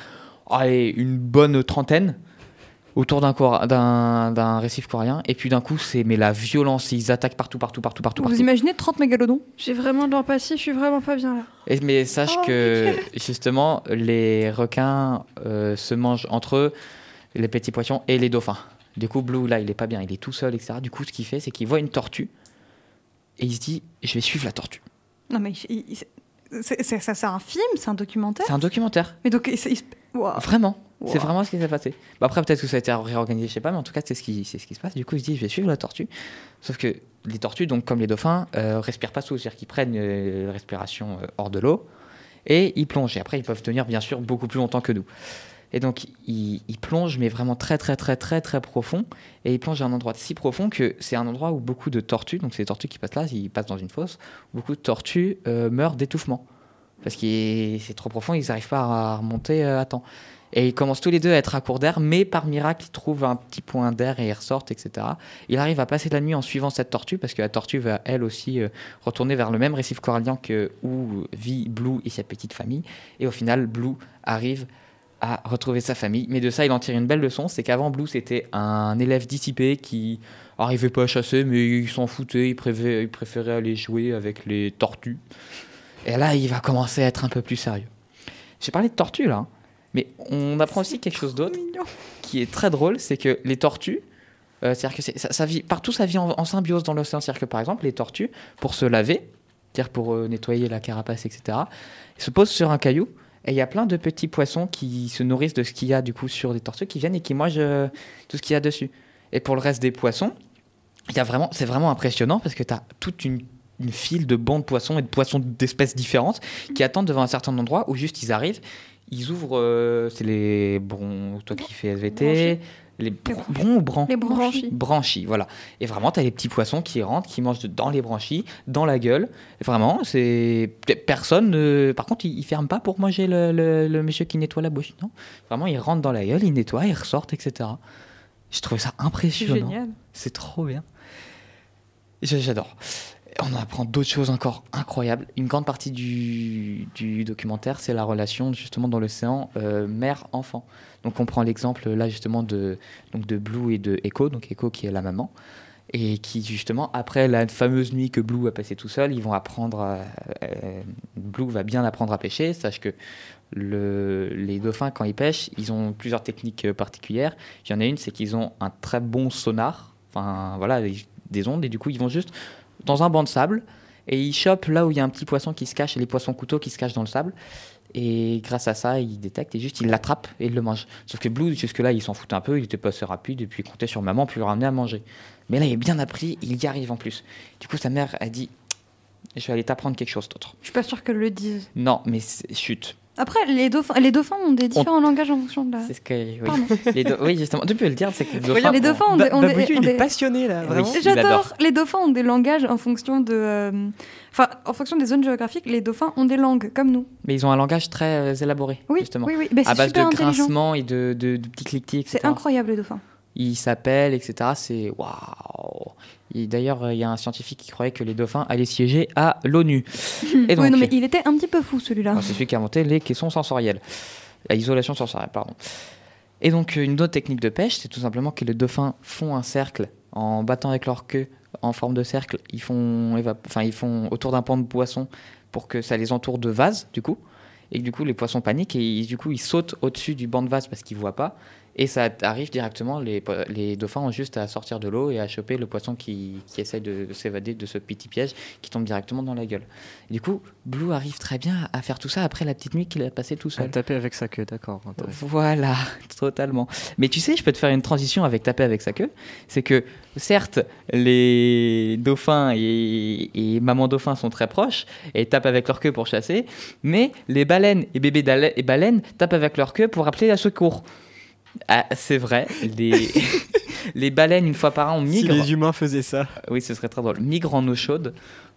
une bonne trentaine autour d'un cor- d'un d'un récif coréen. Et puis d'un coup, c'est mais la violence, ils attaquent partout, partout, partout, partout. Vous partout. imaginez 30 mégalodons? J'ai vraiment de l'empathie, je suis vraiment pas bien là. Et- mais sache Oh, que justement, les requins euh, se mangent entre eux, les petits poissons et les dauphins. Du coup, Blue, là, il est pas bien, il est tout seul, etc. Du coup, ce qu'il fait, c'est qu'il voit une tortue et il se dit Je vais suivre la tortue. Non, mais il- il- c'est c'est- ça, c'est un film, c'est un documentaire? C'est un documentaire. Mais donc, il- il- Waouh. Vraiment. Wow. C'est vraiment ce qui s'est passé. Bah après, peut-être que ça a été réorganisé, je sais pas, mais en tout cas, c'est ce qui, c'est ce qui se passe. Du coup, il se dit, je vais suivre la tortue. Sauf que les tortues, donc comme les dauphins, euh, respirent pas sous, c'est-à-dire qu'ils prennent euh, respiration euh, hors de l'eau et ils plongent. Et après, ils peuvent tenir, bien sûr, beaucoup plus longtemps que nous. Et donc, ils, ils plongent, mais vraiment très, très, très, très, très profond. Et ils plongent à un endroit si profond que c'est un endroit où beaucoup de tortues, donc c'est les tortues qui passent là, ils passent dans une fosse, beaucoup de tortues euh, meurent d'étouffement. Parce que c'est trop profond, ils n'arrivent pas à remonter euh, à temps. Et ils commencent tous les deux à être à court d'air, mais par miracle, ils trouvent un petit point d'air et ils ressortent, etc. Il arrive à passer la nuit en suivant cette tortue, parce que la tortue va elle aussi euh, retourner vers le même récif corallien que où vit Blue et sa petite famille. Et au final, Blue arrive à retrouver sa famille. Mais de ça, il en tire une belle leçon, c'est qu'avant, Blue, c'était un élève dissipé qui arrivait pas à chasser, mais il s'en foutait, il préférait, aller jouer avec les tortues. Et là, il va commencer à être un peu plus sérieux. J'ai parlé de tortues, là, hein, mais on apprend aussi quelque chose d'autre qui est très drôle, c'est que les tortues, euh, c'est-à-dire que ça, ça vit, partout ça vit en, en symbiose dans l'océan. C'est-à-dire que par exemple, les tortues, pour se laver, c'est-à-dire pour euh, nettoyer la carapace, etc., se posent sur un caillou. Et il y a plein de petits poissons qui se nourrissent de ce qu'il y a du coup sur les tortues, qui viennent et qui mangent euh, tout ce qu'il y a dessus. Et pour le reste des poissons, il y a vraiment, c'est vraiment impressionnant parce que tu as toute une, une file de bancs de poissons et de poissons d'espèces différentes qui attendent devant un certain endroit où juste ils arrivent, ils ouvrent, euh, c'est les bron, toi qui fais SVT, les bron, bron ou bran? Les branchies. branchies, voilà. Et vraiment, tu as les petits poissons qui rentrent, qui mangent dans les branchies, dans la gueule. Et vraiment, c'est. Personne. ne- Par contre, ils, ils ferment pas pour manger le, le- le monsieur qui nettoie la bouche. Non? Vraiment, ils rentrent dans la gueule, ils nettoient, ils ressortent, etc. Je trouvais ça C'est impressionnant. génial. C'est trop bien. J'a- J'adore. On apprend d'autres choses encore incroyables. Une grande partie du, documentaire, c'est la relation justement dans l'océan euh, mère-enfant. Donc on prend l'exemple là justement de, donc de Blue et de Echo, donc Echo qui est la maman, et qui justement après la fameuse nuit que Blue a passée tout seul, ils vont apprendre, à- euh, Blue va bien apprendre à pêcher. Sache que le, les dauphins quand ils pêchent, ils ont plusieurs techniques euh, particulières. Il y en a une, c'est qu'ils ont un très bon sonar, enfin voilà, des ondes, et du coup ils vont juste dans un banc de sable et ils chopent là où il y a un petit poisson qui se cache, et les poissons couteaux qui se cachent dans le sable. Et grâce à ça, ils détectent et juste ils l'attrapent et ils le mangent. Sauf que Blue, jusque-là, il s'en fout un peu, il était pas assez rapide et puis il comptait sur maman pour lui ramener à manger. Mais là, il est bien appris, il y arrive en plus. Du coup, sa mère a dit Je vais aller t'apprendre quelque chose d'autre. Je suis pas sûre qu'elle le dise. Non, mais c'est- chut. Après, les dauphins, les dauphins ont des différents langages en fonction de la. C'est ce que. Oui, Pardon. Les do- oui justement, tu peux le dire, c'est que les dauphins. Les ont- dauphins ont des. Ont des- ont il est des- passionné là, Oui. J'adore. adore. Les dauphins ont des langages en fonction de. euh, Enfin, en fonction des zones géographiques, les dauphins ont des langues, comme nous. Mais ils ont un langage très euh, élaboré, Oui, justement. oui, oui. Mais à c'est base super de grincements et de, de, de petits cliquetis, etc. C'est incroyable, les dauphins. Ils s'appellent, etc. C'est waouh. D'ailleurs, euh, il y a un scientifique qui croyait que les dauphins allaient siéger à l'ONU. Et donc, oui, non, mais il était un petit peu fou, celui-là. Ah, c'est celui qui a inventé les caissons sensorielles. La isolation sensorielle, pardon. Et donc, euh, une autre technique de pêche, c'est tout simplement que les dauphins font un cercle en battant avec leur queue en forme de cercle. Ils font, enfin, ils font autour d'un pan de poisson pour que ça les entoure de vases, du coup. Et du coup, les poissons paniquent et du coup, ils sautent au-dessus du banc de vase parce qu'ils voient pas. Et ça arrive directement, les, dauphins ont juste à sortir de l'eau et à choper le poisson qui, qui essaye de, de s'évader de ce petit piège qui tombe directement dans la gueule. Et du coup, Blue arrive très bien à faire tout ça après la petite nuit qu'il a passée tout À seul. taper avec sa queue, d'accord. Voilà, totalement. Mais tu sais, je peux te faire une transition avec taper avec sa queue. C'est que, certes, les dauphins et, et maman dauphin sont très proches et tapent avec leur queue pour chasser, mais les baleines et bébés et baleines tapent avec leur queue pour appeler la secours. Ah, c'est vrai, les, les baleines, une fois par an, Si migrent. les humains faisaient ça. Oui, ce serait très drôle. Migrent en eau chaude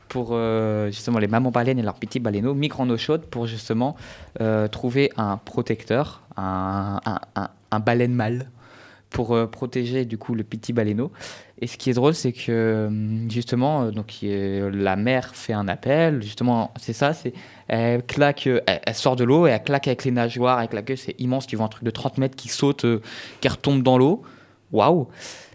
pour euh, justement les mamans baleines et leurs petits baleineaux migrent en eau chaude pour justement euh, trouver un protecteur, un, un, un- un baleine mâle pour euh, protéger du coup le petit baleineau. Et ce qui est drôle, c'est que hum, justement, euh, donc la mère fait un appel. Justement, c'est ça, c'est elle claque, euh, elle, sort de l'eau et elle claque avec les nageoires, avec la queue, c'est immense. Tu vois un truc de 30 mètres qui saute, euh, qui retombe dans l'eau. Waouh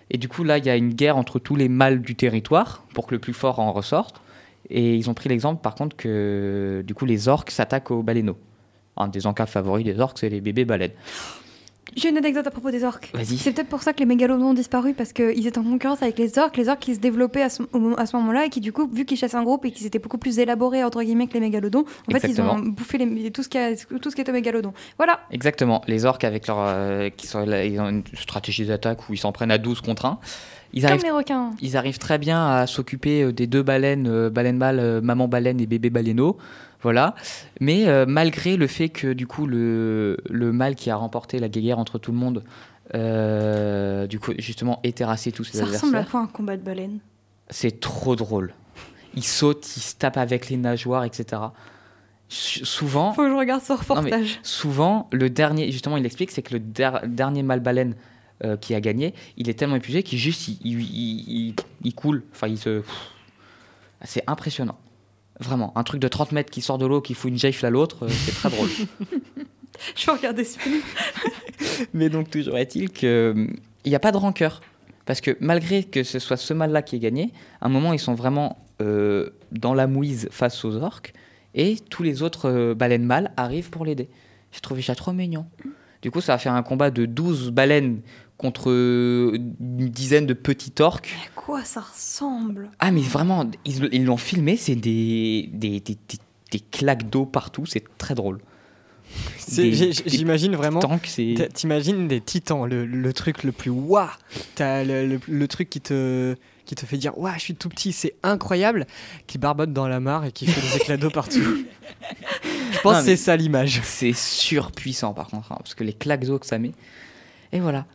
Et du coup, là, il y a une guerre entre tous les mâles du territoire pour que le plus fort en ressorte. Et ils ont pris l'exemple, par contre, que du coup, les orques s'attaquent aux baleineaux. Un des encas favoris des orques, c'est les bébés baleines. J'ai une anecdote à propos des orques. Vas-y. C'est peut-être pour ça que les mégalodons ont disparu, parce qu'ils étaient en concurrence avec les orques, les orques qui se développaient à ce, à moment-là, et qui du coup, vu qu'ils chassaient un groupe et qu'ils étaient beaucoup plus élaborés, entre guillemets, que les mégalodons, en fait, ils ont bouffé les- tout, ce qui a- tout ce qui est aux mégalodons. Voilà, Exactement. Les orques, avec leur, euh, qui sont, ils ont une stratégie d'attaque où ils s'en prennent à 12 contre 1. Ils comme arrivent, les requins. ils arrivent très bien à s'occuper euh, des deux baleines, euh, baleine mâle, euh, maman baleine et bébé baleineau. Voilà. Mais euh, malgré le fait que du coup le, le mâle qui a remporté la guerre entre tout le monde, euh, du coup justement ait terrassé tous ses Ça ressemble à quoi un combat de baleines c'est trop drôle. Ils sautent, ils se tapent avec les nageoires, etc. Souvent, Faut que je regarde ce reportage. souvent, le dernier, justement, il explique, c'est que le der- dernier mâle baleine euh, qui a gagné, il est tellement épuisé qu'il juste, il, il, il- il- il coule. Enfin, il se. C'est impressionnant. Vraiment, un truc de 30 mètres qui sort de l'eau, qui fout une gifle à l'autre, euh, c'est très drôle. Je vais regarder ce film. Mais donc, toujours est-il qu'il n'y a pas de rancœur. Parce que malgré que ce soit ce mâle-là qui ait gagné, à un moment, ils sont vraiment euh, dans la mouise face aux orques. Et tous les autres euh, baleines mâles arrivent pour l'aider. J'ai trouvé ça trop mignon. Du coup, ça va faire un combat de 12 baleines contre une dizaine de petits orques. À quoi ça ressemble? Ah, mais vraiment, ils ils l'ont filmé, c'est des, des, des, des- des claques d'eau partout, c'est très drôle. C'est- Des- j'ai- des J'imagine vraiment. T'imagines des titans, le, le truc le plus waouh T'as le, le- le truc qui te, qui te fait dire waouh, je suis tout petit, c'est incroyable, qui barbote dans la mare et qui fait des éclats d'eau partout. Je pense Non, que c'est mais- ça l'image. C'est surpuissant par contre, hein, parce que les claques d'eau que ça met. Et voilà.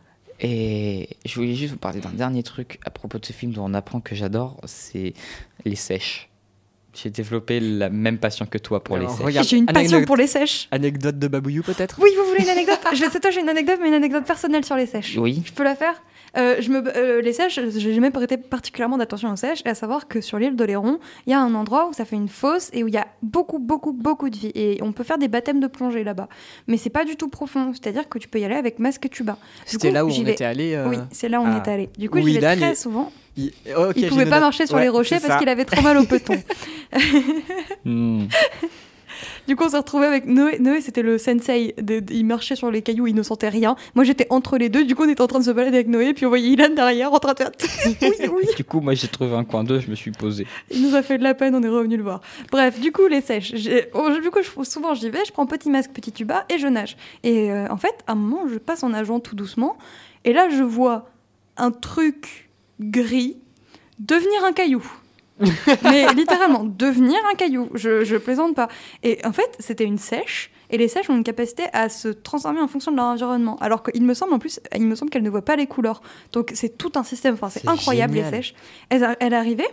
Et je voulais juste vous parler d'un dernier truc à propos de ce film dont on apprend que j'adore, c'est les sèches. J'ai développé la même passion que toi pour Alors, les sèches. regarde, J'ai une passion anecdote- pour les sèches. Anecdote de Babouillou peut-être Oui, vous voulez une anecdote? Je sais toi, j'ai une anecdote, mais une anecdote personnelle sur les sèches. Oui, Je peux la faire? Euh, je me, euh, Les sèches, j'ai jamais prêté particulièrement d'attention aux sèches, et à savoir que sur l'île d'Oléron, il y a un endroit où ça fait une fosse et où il y a beaucoup, beaucoup, beaucoup de vie. Et on peut faire des baptêmes de plongée là-bas. Mais c'est pas du tout profond, c'est-à-dire que tu peux y aller avec masque et tuba. C'était là où on vais. était allé. euh, Oui, c'est là où on est allé. Du coup, j'y vais très souvent. il... ok, il pouvait pas marcher sur Ouais, les rochers parce qu'il avait trop mal au peton. Hmm. Du coup, on s'est retrouvé avec Noé. Noé, c'était le sensei. il marchait sur les cailloux, il ne sentait rien. Moi, j'étais entre les deux. Du coup, on était en train de se balader avec Noé. Puis on voyait Ilan derrière en train de faire. oui, oui. Du coup, moi j'ai trouvé un coin d'eau, je me suis posé. Il nous a fait de la peine, on est revenu le voir. Bref, du coup, les sèches. Oh, Du coup, je- souvent, j'y vais, je prends petit masque, petit tuba et je nage. Et euh, en fait, à un moment, je passe en nageant tout doucement. Et là, je vois un truc gris devenir un caillou. Mais littéralement, devenir un caillou. Je, je plaisante pas. Et en fait, c'était une sèche. Et les sèches ont une capacité à se transformer en fonction de leur environnement. Alors qu'il me semble, en plus, il me semble qu'elles ne voient pas les couleurs. Donc c'est tout un système. Enfin, c'est incroyable, génial. les sèches. Elle, est arrivée.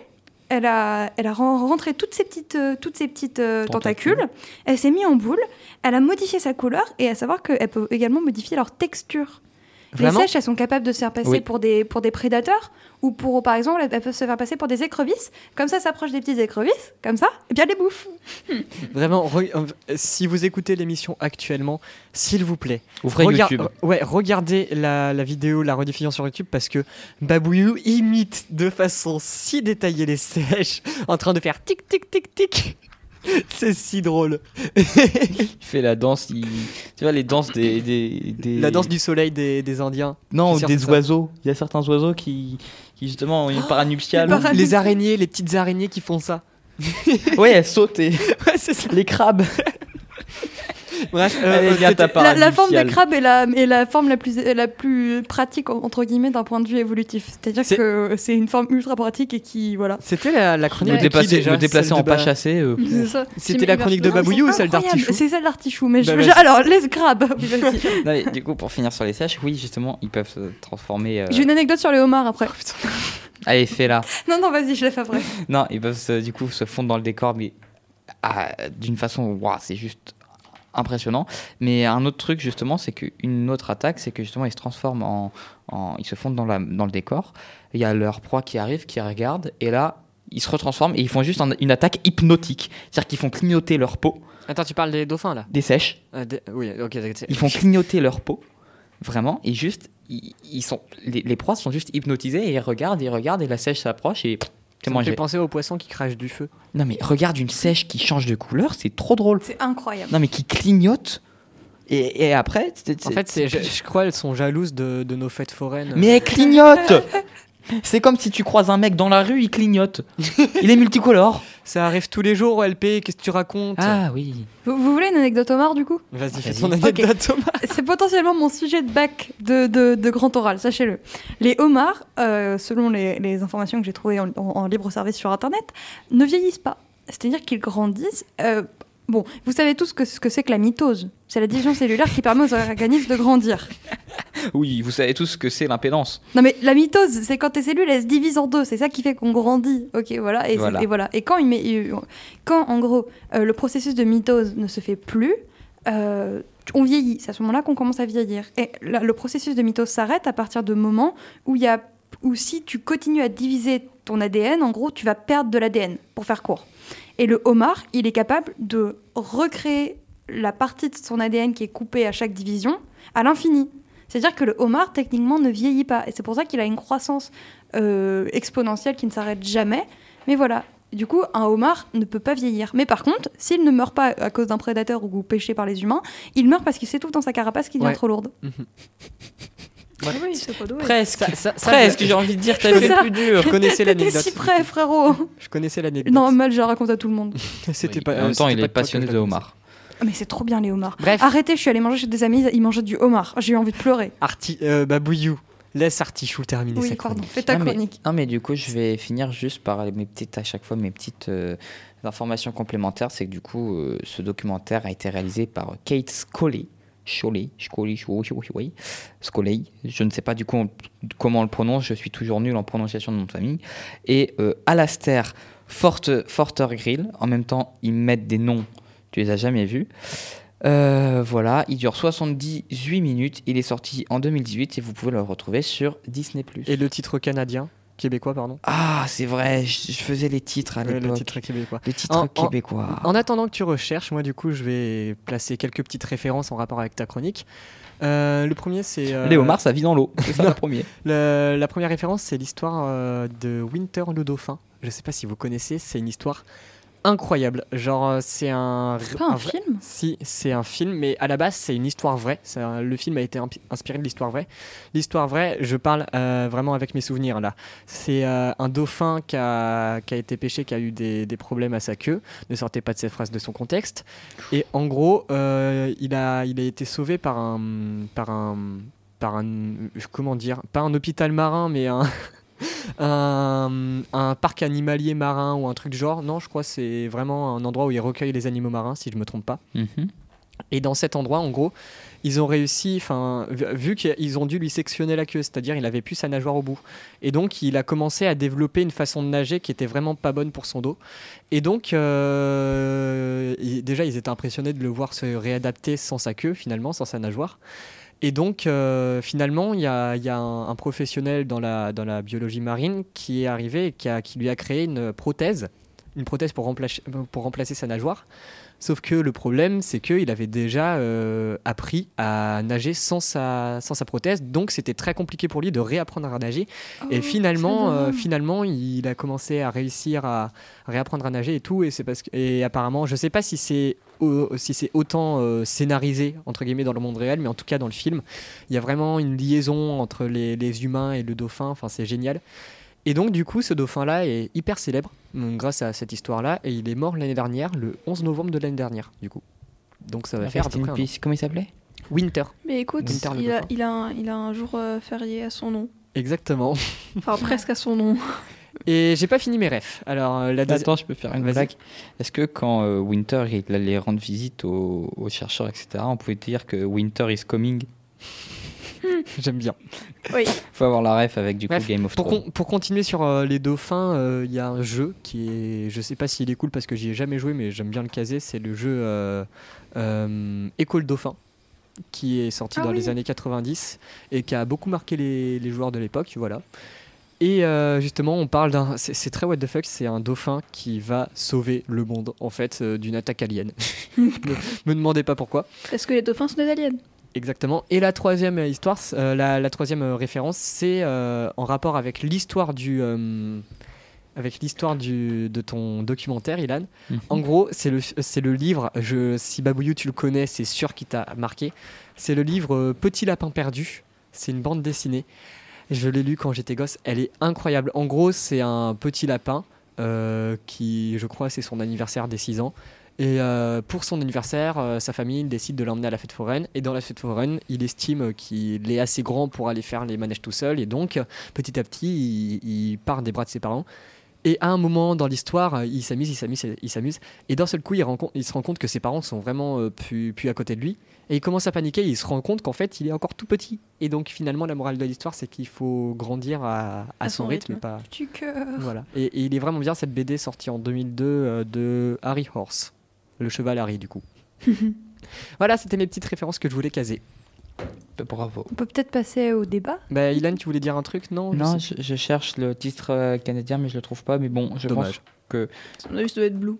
Elle a, elle a ren- rentré toutes ces petites, euh, toutes ces petites euh, Tentacules. tentacules. Elle s'est mise en boule. Elle a modifié sa couleur et à savoir qu'elle peut également modifier leur texture. Vraiment les sèches, elles sont capables de se faire passer Oui. pour, des, pour des prédateurs ou pour, par exemple, elles peuvent se faire passer pour des écrevisses. Comme ça, s'approche des petites écrevisses, comme ça, et bien elle les bouffe. Vraiment, re- euh, si vous écoutez l'émission actuellement, s'il vous plaît, Ouvrez YouTube. euh, ouais, regardez la, la vidéo, la rediffusion sur YouTube parce que Babouillou imite de façon si détaillée les sèches en train de faire tic tic tic tic. C'est si drôle. Il fait la danse, il- tu vois les danses des, des, des- La danse du soleil des, des Indiens. non des ça. oiseaux. Il y a certains oiseaux qui, qui justement ont une paranuptiale. les araignées, les petites araignées qui font ça. ouais, elles sautent et Ouais, c'est ça. les crabes. Bref, euh, ta La, la forme de crabe est la, est la forme la plus, la plus pratique, entre guillemets, d'un point de vue évolutif. C'est-à-dire C'est- que c'est une forme ultra pratique et qui, voilà. C'était la, la chronique Me de qui, déjà me déplacer Celle en de pas Ba- chassé. euh. C'était la chronique de Babouillou ou celle d'Artichou C'est celle d'Artichou, mais Bah. Alors, les crabes. Non, mais du coup, pour finir sur les sèches, oui, justement, ils peuvent se transformer. euh, J'ai une anecdote sur les homards après. Allez, fais-la. Non, non, vas-y, je l'ai fait après. Non, ils peuvent se- du coup se fondre dans le décor, mais ah, d'une façon, waouh, c'est juste impressionnant. Mais un autre truc justement, c'est qu'une autre attaque, c'est que justement ils se transforment en, en- ils se fondent dans, la, dans le décor. Il y a leur proie qui arrive, qui regarde, et là ils se retransforment et ils font juste un- une attaque hypnotique, c'est-à-dire qu'ils font clignoter leur peau, Attends, tu parles des dauphins là? Des sèches, Euh, des- Oui, ok. ils font clignoter leur peau, vraiment, et juste ils, ils sont, les, les proies sont juste hypnotisées et ils regardent, ils regardent et la sèche s'approche et pff, Ça me fait penser aux poissons qui crachent du feu. Non mais regarde une sèche qui change de couleur, c'est trop drôle. C'est incroyable. Non mais qui clignote et, et après En fait, c'est, je, je crois qu'elles sont jalouses de, de nos fêtes foraines. mais elle clignote. c'est comme si tu croises un mec dans la rue, il clignote. il est multicolore. Ça arrive tous les jours au LP, qu'est-ce que tu racontes Ah oui. Vous, vous voulez une anecdote homard du coup Vas-y, fais ton anecdote, Thomas. C'est potentiellement mon sujet de bac de, de, de grand oral, sachez-le. Les homards, euh, selon les, les informations que j'ai trouvées en, en- en libre service sur Internet, ne vieillissent pas. C'est-à-dire qu'ils grandissent. euh, bon, vous savez tous que, ce que c'est que la mitose. C'est la division cellulaire qui permet aux organismes de grandir. Oui, vous savez tous ce que c'est l'impédance. Non mais la mitose, c'est quand tes cellules elles se divisent en deux, c'est ça qui fait qu'on grandit. Ok, voilà. Et, Voilà. et voilà. Et quand, il met- quand en gros euh, le processus de mitose ne se fait plus, euh, on vieillit. C'est à ce moment-là qu'on commence à vieillir. Et le processus de mitose s'arrête à partir de moment où il y a, où si tu continues à diviser ton ADN, en gros, tu vas perdre de l'ADN. Pour faire court. Et le homard, il est capable de recréer la partie de son ADN qui est coupée à chaque division à l'infini. C'est-à-dire que le homard, techniquement, ne vieillit pas. Et c'est pour ça qu'il a une croissance euh, exponentielle qui ne s'arrête jamais. Mais voilà. Du coup, un homard ne peut pas vieillir. Mais par contre, s'il ne meurt pas à cause d'un prédateur ou pêché par les humains, il meurt parce qu'il s'étouffe dans sa carapace qui devient Ouais. trop lourde. Oui, c'est pas doué. Presque. Ça- ça- ça, Presque, j'ai envie de dire, t'as fait ça. plus dur. Je connaissais l'anecdote. si près, frérot Je connaissais l'anecdote. Non, mal, je la raconte à tout le monde. c'était Oui, pas. en euh, même temps, c'était il est passionné de homard. Ah, Mais c'est trop bien les homards. Bref. Arrêtez, je suis allée manger chez des amis, ils mangeaient du homard. J'ai eu envie de pleurer. Arti, euh, Babouillou. Laisse Artichou terminer Oui, sa pardon, chronique. fais ta Non, mais- chronique. Non mais du coup je vais finir juste par mes petites à chaque fois mes petites euh, informations complémentaires c'est que du coup euh, ce documentaire a été réalisé par Kate Scoley Scoley Scoley Scoley Scoley je ne sais pas du coup comment on le prononce je suis toujours nul en prononciation de nom de famille et euh, Alastair Forte Forter Grill en même temps ils mettent des noms tu les as jamais vus Euh, voilà, il dure 78 minutes. Il est sorti en 2018 et vous pouvez le retrouver sur Disney+. Et le titre canadien, québécois, pardon. Ah, c'est vrai, je, je faisais les titres à Ouais, l'époque. le titre québécois. Les titres En- québécois. En attendant que tu recherches, moi du coup, je vais placer quelques petites références en rapport avec ta chronique. Euh, le premier, c'est. euh, Les homards, ça vit dans l'eau. C'est ça le premier. le- la première référence, c'est l'histoire euh, de Winter le dauphin. Je sais pas si vous connaissez, c'est une histoire incroyable. Genre, euh, c'est un. C'est pas un film Si, c'est un film, mais à la base, c'est une histoire vraie. Un- le film a été inspiré de l'histoire vraie. L'histoire vraie, je parle euh, vraiment avec mes souvenirs là. C'est euh, un dauphin qui a, qui a été pêché, qui a eu des, des problèmes à sa queue. Ne sortez pas de cette phrase de son contexte. Et en gros, euh, il, a, il a été sauvé par un. Par un par un comment dire pas un hôpital marin mais un un, un parc animalier marin ou un truc du genre non je crois que c'est vraiment un endroit où ils recueillent les animaux marins si je me trompe pas Mhm. et dans cet endroit, en gros, ils ont réussi, enfin, vu- qu'ils ont dû lui sectionner la queue, c'est-à-dire il avait plus sa nageoire au bout. Et donc, il a commencé à développer une façon de nager qui était vraiment pas bonne pour son dos. Et donc, euh, déjà, ils étaient impressionnés de le voir se réadapter sans sa queue, finalement, sans sa nageoire. Et donc, euh, finalement, il y a, un, professionnel dans la, biologie marine qui est arrivé et qui, lui a créé une prothèse une prothèse pour remplacer sa nageoire. Sauf que le problème, c'est qu'il avait déjà euh, appris à nager sans sa, sans sa prothèse, donc c'était très compliqué pour lui de réapprendre à nager. et Oh, finalement, euh, finalement, il a commencé à réussir à réapprendre à nager et tout. Et c'est parce que, et apparemment, je sais pas si c'est si c'est autant euh, scénarisé entre guillemets dans le monde réel, mais en tout cas dans le film, il y a vraiment une liaison entre les, les humains et le dauphin. Enfin, c'est génial. Et donc, du coup, ce dauphin-là est hyper célèbre donc, grâce à cette histoire-là. Et il est mort l'année dernière, le 11 novembre de l'année dernière, du coup. Donc, ça va faire à peu près un an. peace. Comment il s'appelait? Winter. Mais écoute, Winter il a, il, a un, il a un jour euh, férié à son nom. Exactement. Enfin, presque à son nom. Et j'ai pas fini mes refs. Alors, euh, la Attends, je peux faire une blague. Est-ce que quand euh, Winter il allait rendre visite aux, aux chercheurs, etc., on pouvait dire que Winter is coming? j'aime bien. Oui. Faut avoir la ref avec du coup Bref, Game of Pour, Thrones. con- pour continuer sur euh, les dauphins, euh, il y a un jeu qui est. Je sais pas s'il est cool parce que j'y ai jamais joué, mais j'aime bien le caser. C'est le jeu euh, euh, École Dauphin qui est sorti Ah dans oui. les années 90 et qui a beaucoup marqué les, les joueurs de l'époque. Voilà. Et euh, justement, on parle d'un. C'est c'est très what the fuck, c'est un dauphin qui va sauver le monde, en fait, euh, d'une attaque alien. me, me demandez pas pourquoi. Est-ce que les dauphins sont des aliens Exactement. Et la troisième histoire, euh, la, la troisième euh, référence, c'est euh, en rapport avec l'histoire du, euh, avec l'histoire du de ton documentaire, Ilan. Mhm. En gros, c'est le c'est le livre. Je, si Babouyou tu le connais, c'est sûr qu'il t'a marqué. C'est le livre Petit lapin perdu. C'est une bande dessinée. Je l'ai lu quand j'étais gosse. Elle est incroyable. En gros, c'est un petit lapin qui, je crois, c'est son anniversaire des 6 ans. Et euh, pour son anniversaire, euh, sa famille décide de l'emmener à la fête foraine. Et dans la fête foraine, il estime qu'il est assez grand pour aller faire les manèges tout seul. Et donc, euh, petit à petit, il, il part des bras de ses parents. Et à un moment dans l'histoire, euh, il s'amuse, il s'amuse, il s'amuse. Et d'un seul coup, il, se rend compte que ses parents sont vraiment euh, plus, plus à côté de lui. Et il commence à paniquer. Et il se rend compte qu'en fait, il est encore tout petit. Et donc, finalement, la morale de l'histoire, c'est qu'il faut grandir à, à À son, son rythme. pas... Du cœur. Voilà. Et, et il est vraiment bien cette BD sortie en 2002 euh, de Harry Horse, le cheval Harry du coup. voilà, c'était mes petites références que je voulais caser. Bravo. On peut peut-être passer au débat. Bah, Ilan, tu voulais dire un truc Non, je Non, je, je cherche le titre euh, canadien, mais je le trouve pas. Mais bon, je Dommage. pense que. On a vu, ça doit être Blue.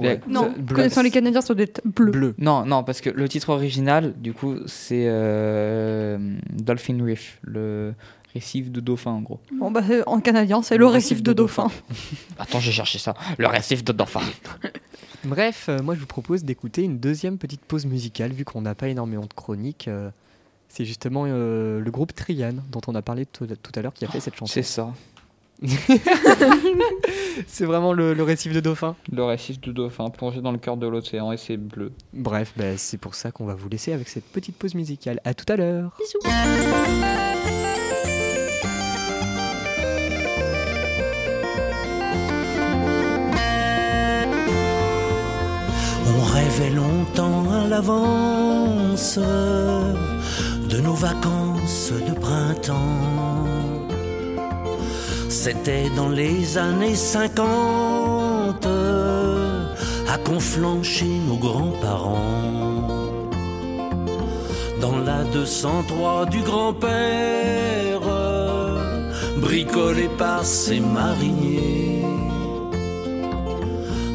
Ouais. Non, connaissant les Canadiens, ça doit être bleu. bleu. Non, non, parce que le titre original, du coup, c'est euh, Dolphin Reef, le récif de dauphin, en gros. Bon, bah, en canadien, c'est le récif de dauphin. Attends, j'ai cherché ça. Le récif de dauphin. Bref, euh, moi je vous propose d'écouter une deuxième petite pause musicale vu qu'on n'a pas énormément de chroniques. euh, c'est justement euh, le groupe Trian dont on a parlé tout, tout à l'heure qui a fait cette chanson. C'est ça. C'est vraiment le, le récif de dauphin. Le récif de dauphin plongé dans le cœur de l'océan et c'est bleu. Bref, bah, c'est pour ça qu'on va vous laisser avec cette petite pause musicale. À tout à l'heure. On rêvait longtemps à l'avance de nos vacances de printemps. C'était dans les années 50 à Conflans chez nos grands-parents. Dans la 203 du grand-père, bricolé par ses mariniers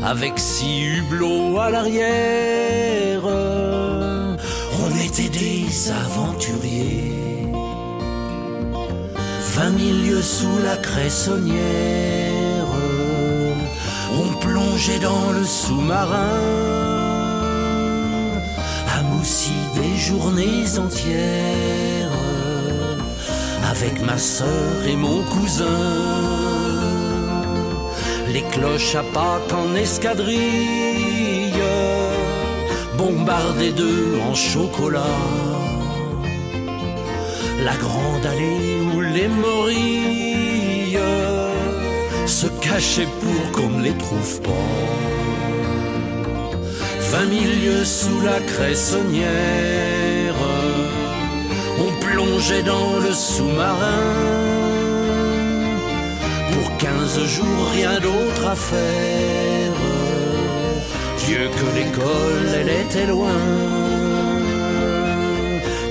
avec six hublots à l'arrière. On était des aventuriers, vingt mille lieues sous la cressonnière. On plongeait dans le sous-marin, à Moussy des journées entières, avec ma sœur et mon cousin les cloches à Pâques en escadrille, bombardées d'œufs en chocolat. La grande allée où les morilles se cachaient pour qu'on ne les trouve pas. Vingt mille lieues sous la cressonnière, on plongeait dans le sous-marin. Pour quinze jours, rien d'autre à faire. Dieu que l'école, elle était loin.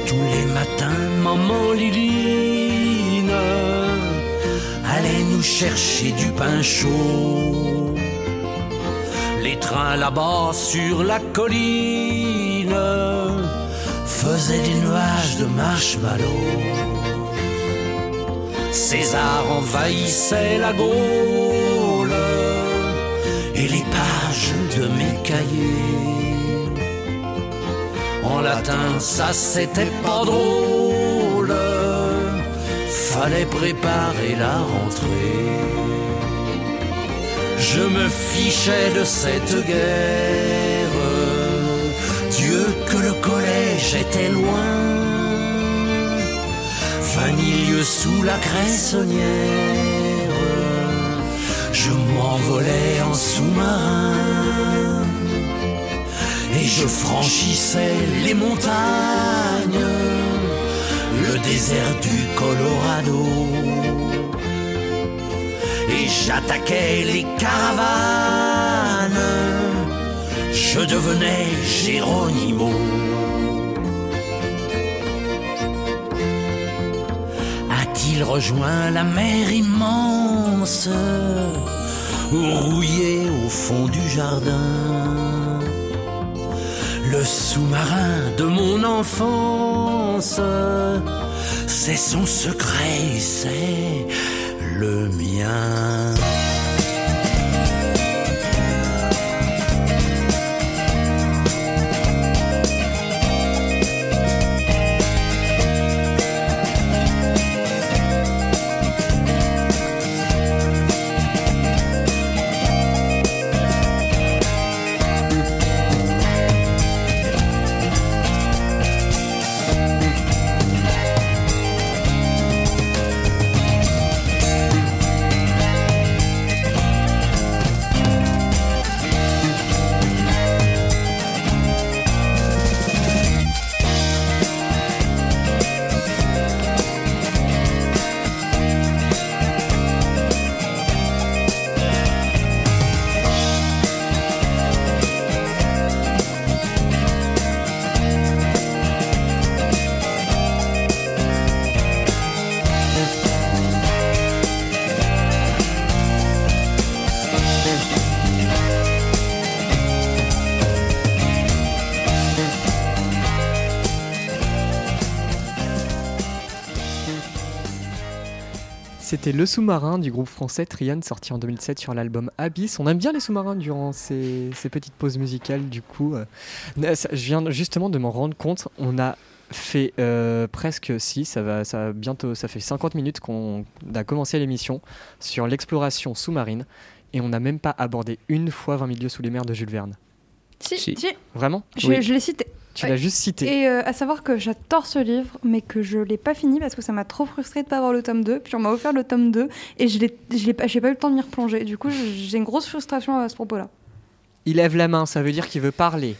Tous les matins, maman Liline allait nous chercher du pain chaud. Les trains là-bas sur la colline faisaient des nuages de marshmallows. César envahissait la Gaule et les pages de mes cahiers. En latin, ça c'était pas drôle. Fallait préparer la rentrée. Je me fichais de cette guerre. Dieu que le collège était loin. Lieues sous la cressonnière. Je m'envolais en sous-marin. Et je franchissais les montagnes. Le désert du Colorado et j'attaquais les caravanes. Je devenais Géronimo. A-t-il rejoint la mer immense ou rouillé au fond du jardin? Le sous-marin de mon enfance, c'est son secret, c'est le mien. C'était Le Sous-marin du groupe français Trian, sorti en 2007 sur l'album Abyss. On aime bien les sous-marins durant ces, ces petites pauses musicales, du coup. euh, ça- je viens justement de m'en rendre compte. On a fait euh, presque si ça va, ça bientôt, ça fait 50 minutes qu'on a commencé l'émission sur l'exploration sous-marine et on n'a même pas abordé une fois 20 000 lieues sous les mers de Jules Verne. Si, Si. si, Vraiment? Je, Oui. je l'ai cité. Tu Ouais. l'as juste cité. Et euh, à savoir que j'adore ce livre, mais que je l'ai pas fini parce que ça m'a trop frustré de pas avoir le tome 2. Puis on m'a offert le tome 2 et je l'ai, je l'ai pas, j'ai pas eu le temps de m'y replonger. Du coup, j'ai une grosse frustration à ce propos-là. Il lève la main, ça veut dire qu'il veut parler.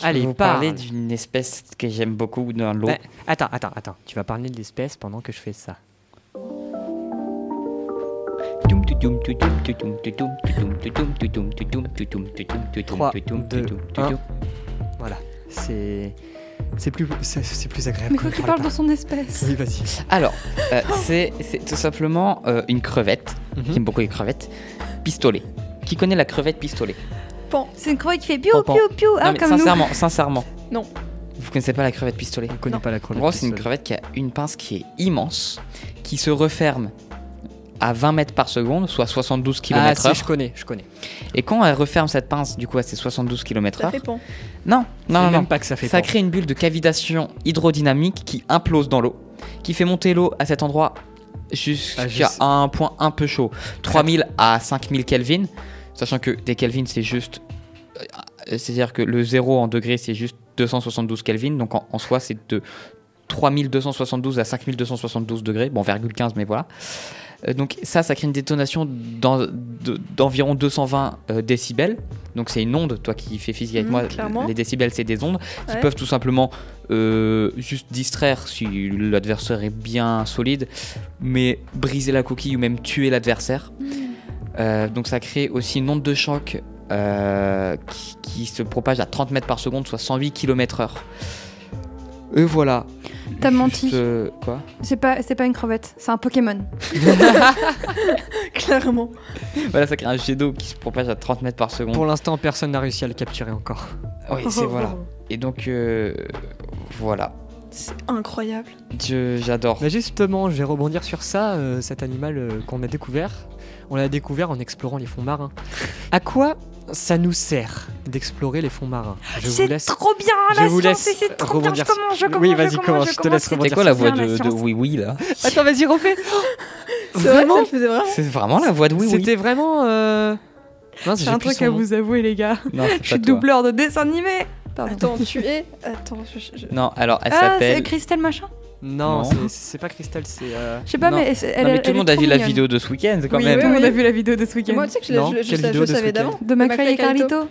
Je Allez, vous parle. parler d'une espèce que j'aime beaucoup dans l'eau. Ouais, attends, attends, attends. Tu vas parler de l'espèce pendant que je fais ça. 3, 2, 1. Voilà. C'est. C'est plus, c'est, c'est plus agréable. Mais il faut qu'on que tu parle parles de son espèce. Oui, vas-y. Alors, euh, c'est c'est tout simplement euh, une crevette. Mhm. J'aime beaucoup les crevettes. Pistolet. Qui connaît la crevette pistolet C'est une crevette qui fait piou, piou, piou, ah, Non mais comme nous. sincèrement, sincèrement. Non. Vous connaissez pas la crevette pistolet? On connaît Non. pas la En crevette. gros, c'est une crevette qui a une pince qui est immense, qui se referme à 20 mètres par seconde, soit 72 Ah, km si, je connais, je connais. Et quand elle referme cette pince, du coup, à ses 72 km Ça fait pan. non, non, non, même non. pas que ça fait Ça crée une bulle de cavitation hydrodynamique qui implose dans l'eau, qui fait monter l'eau à cet endroit jusqu'à Ah, un point un peu chaud, 3000 à 5000 Kelvin, sachant que des Kelvin c'est juste, euh, c'est-à-dire que le 0 en degrés c'est juste 272 Kelvin, donc en, en soi c'est de 3272 à 5272 degrés, bon, virgule 15 mais voilà. Euh, donc ça, ça crée une détonation d'en- de- d'environ 220 euh, décibels. Donc c'est une onde, toi qui fais physique avec Mhm, moi, clairement. les décibels c'est des ondes qui peuvent tout simplement euh, juste distraire si l'adversaire est bien solide, mais briser la coquille ou même tuer l'adversaire. Euh, donc ça crée aussi une onde de choc euh, qui, qui se propage à 30 mètres par seconde, soit 108 km/h. Et voilà. T'as menti. Euh, quoi C'est pas, c'est pas une crevette, c'est un Pokémon. Clairement. Voilà, ça crée un jet d'eau qui se propage à 30 mètres par seconde. Pour l'instant, personne n'a réussi à le capturer encore. Oui, c'est voilà. Et donc, euh, voilà. C'est incroyable. Je- J'adore. Mais justement, je vais rebondir sur ça, euh, cet animal euh, qu'on a découvert. On l'a découvert en explorant les fonds marins. À quoi ça nous sert d'explorer les fonds marins Je vous C'est laisse. trop bien je la vous science, c'est trop bien. Je rebondir commence, je Oui, commence, vas-y, je commence, je te laisse commence. rebondir C'est quoi la voix de, de. Oui Oui là Attends, vas-y, refais. C'est Vraiment vraiment. C'est vraiment la voix de Oui Oui C'était vraiment. euh, j'ai un truc son à nom. vous avouer, les gars. Non, c'est Je suis doubleur de dessin animé. Pardon. Attends, tu es. Attends, je. je- Non, alors elle Ah, c'est s'appelle. Christelle machin Non, Non. c'est- pas Cristal, c'est. euh, Je sais pas, Non. mais c'est- elle non, mais elle tout le monde a vu la vidéo de ce week-end quand Oui, même. tout le monde oui. a vu la vidéo de ce week-end. Moi, tu sais que je, Non, je, je, quelle je, vidéo je de ce savais week-end d'avant. De McFly et Carlito.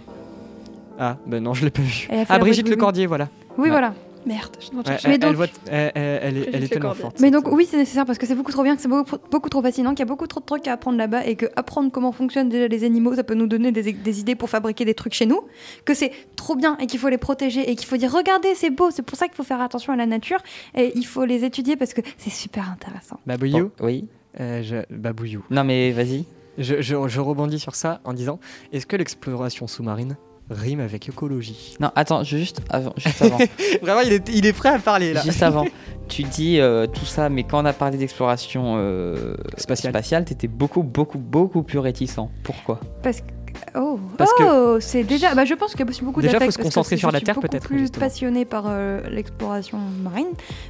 Ah, ben non, je l'ai pas vu. Ah, Brigitte voix de Lecordier, voilà. Oui, Ouais. voilà. Merde, je Ouais, Mais elle, donc- elle voit- elle, elle- elle est, elle est Brigitte tellement forte. Mais donc oui, c'est nécessaire parce que c'est beaucoup trop bien, que c'est beaucoup, beaucoup trop fascinant, qu'il y a beaucoup trop de trucs à apprendre là-bas et que apprendre comment fonctionnent déjà les animaux, ça peut nous donner des, des idées pour fabriquer des trucs chez nous, que c'est trop bien et qu'il faut les protéger et qu'il faut dire regardez c'est beau, c'est pour ça qu'il faut faire attention à la nature et il faut les étudier parce que c'est super intéressant. Babouillou Bon, oui. euh, je- Babouillou. Non, mais vas-y. Je, je- je rebondis sur ça en disant est-ce que l'exploration sous-marine rime avec écologie Non, attends, juste avant. Juste avant. Vraiment, il est, il est prêt à parler là. Juste avant, tu dis euh, tout ça, mais quand on a parlé d'exploration euh, Spatiale. spatiale, t'étais beaucoup, beaucoup, beaucoup plus réticent. Pourquoi? Parce que oh, Parce que- oh c'est déjà bah je pense qu'il y a aussi beaucoup Déjà, faut se concentrer je sur la suis Terre, peut-être, plus justement. passionnée par euh, l'exploration marine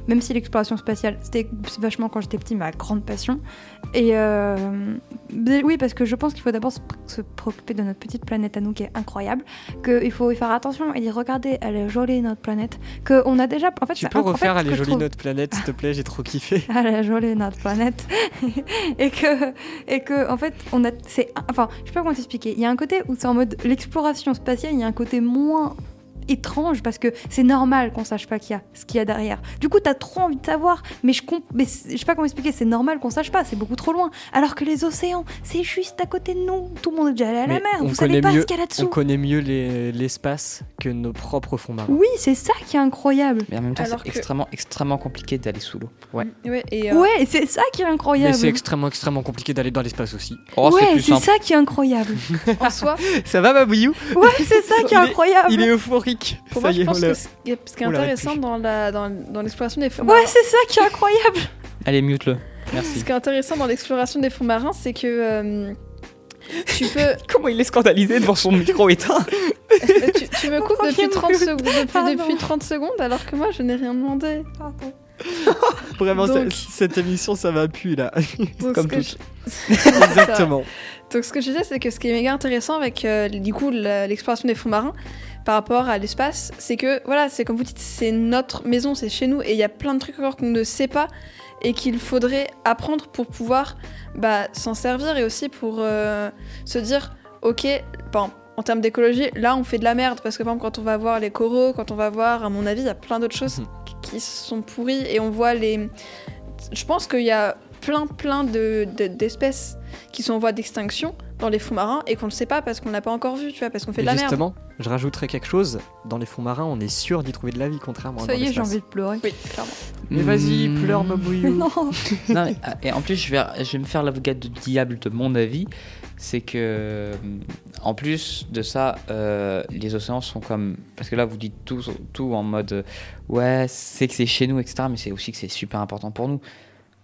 même si l'exploration spatiale c'était vachement quand j'étais petit ma grande passion et euh, oui parce que je pense qu'il faut d'abord se, préoccuper de notre petite planète à nous qui est incroyable qu'il faut y faire attention et dire regardez elle est jolie notre planète que on a déjà en fait Tu peux inc- en refaire fait, Elle est je jolie trouve- notre planète, s'il te plaît, j'ai trop kiffé. à la jolie notre planète et que et que en fait on a c'est enfin je sais pas comment t'expliquer il y a un côté où c'est en mode l'exploration spatiale il y a un côté moins étrange parce que c'est normal qu'on sache pas qu'il y a ce qu'il y a derrière. Du coup, t'as trop envie de savoir, mais je comp- mais je sais pas comment expliquer, c'est normal qu'on sache pas, c'est beaucoup trop loin. Alors que les océans, c'est juste à côté de nous. Tout le monde est déjà allé à la Mais mer, on vous savez pas mieux- ce qu'il y a On là-dessous. connaît mieux les- l'espace que nos propres fonds marins. Oui, c'est ça qui est incroyable. Mais en même temps, c'est que- extrêmement, extrêmement compliqué d'aller sous l'eau. Ouais. Ouais, et, euh, Ouais, et c'est ça qui est Mais incroyable. c'est extrêmement, extrêmement compliqué d'aller dans l'espace aussi. Oh, ouais, c'est ça qui est incroyable. en soi, Ça va, Babouillou Ouais, c'est ça qui est Il est- incroyable. Il est euphorique. Pour Ça moi, y je est, pense que ce qui est, ce intéressant pu. dans la dans, dans l'exploration des fonds Ouais, marins, c'est ça qui est incroyable. Allez, mute-le. ce Merci. qui est intéressant dans l'exploration des fonds marins, c'est que euh, tu peux Comment il est scandalisé devant son micro éteint tu, tu me coupes depuis 30 mot. secondes depuis, depuis 30 secondes alors que moi je n'ai rien demandé. Vraiment, Donc- ce- cette émission, ça va plus là. Donc, Comme ce je- Exactement. Donc ce que je disais, c'est que ce qui est méga intéressant avec euh, du coup l'exploration des fonds marins par rapport à l'espace, c'est que voilà, c'est comme vous dites, c'est notre maison, c'est chez nous, et il y a plein de trucs encore qu'on ne sait pas et qu'il faudrait apprendre pour pouvoir bah, s'en servir et aussi pour euh, se dire, ok, bon, en termes d'écologie, là on fait de la merde parce que par exemple quand on va voir les coraux, quand on va voir, à mon avis, il y a plein d'autres choses Mhm. qui sont pourries et on voit les. Je pense qu'il y a plein plein de- de- d'espèces qui sont en voie d'extinction dans les fonds marins et qu'on ne sait pas parce qu'on l'a pas encore vu, tu vois, parce qu'on fait Et de la merde. justement, je rajouterais quelque chose. Dans les fonds marins, on est sûr d'y trouver de la vie, contrairement à Ça y est, j'ai envie de pleurer. Oui, clairement. Mais vas-y, Hmm. pleure, Babouillou. Non. Non, mais, ah, et en plus, je vais, je vais me faire l'avocat du diable de mon avis. C'est que, euh, en plus de ça, euh, les océans sont comme. Parce que là, vous dites tout, tout en mode. euh, ouais, c'est que c'est chez nous, etc. Mais c'est aussi que c'est super important pour nous.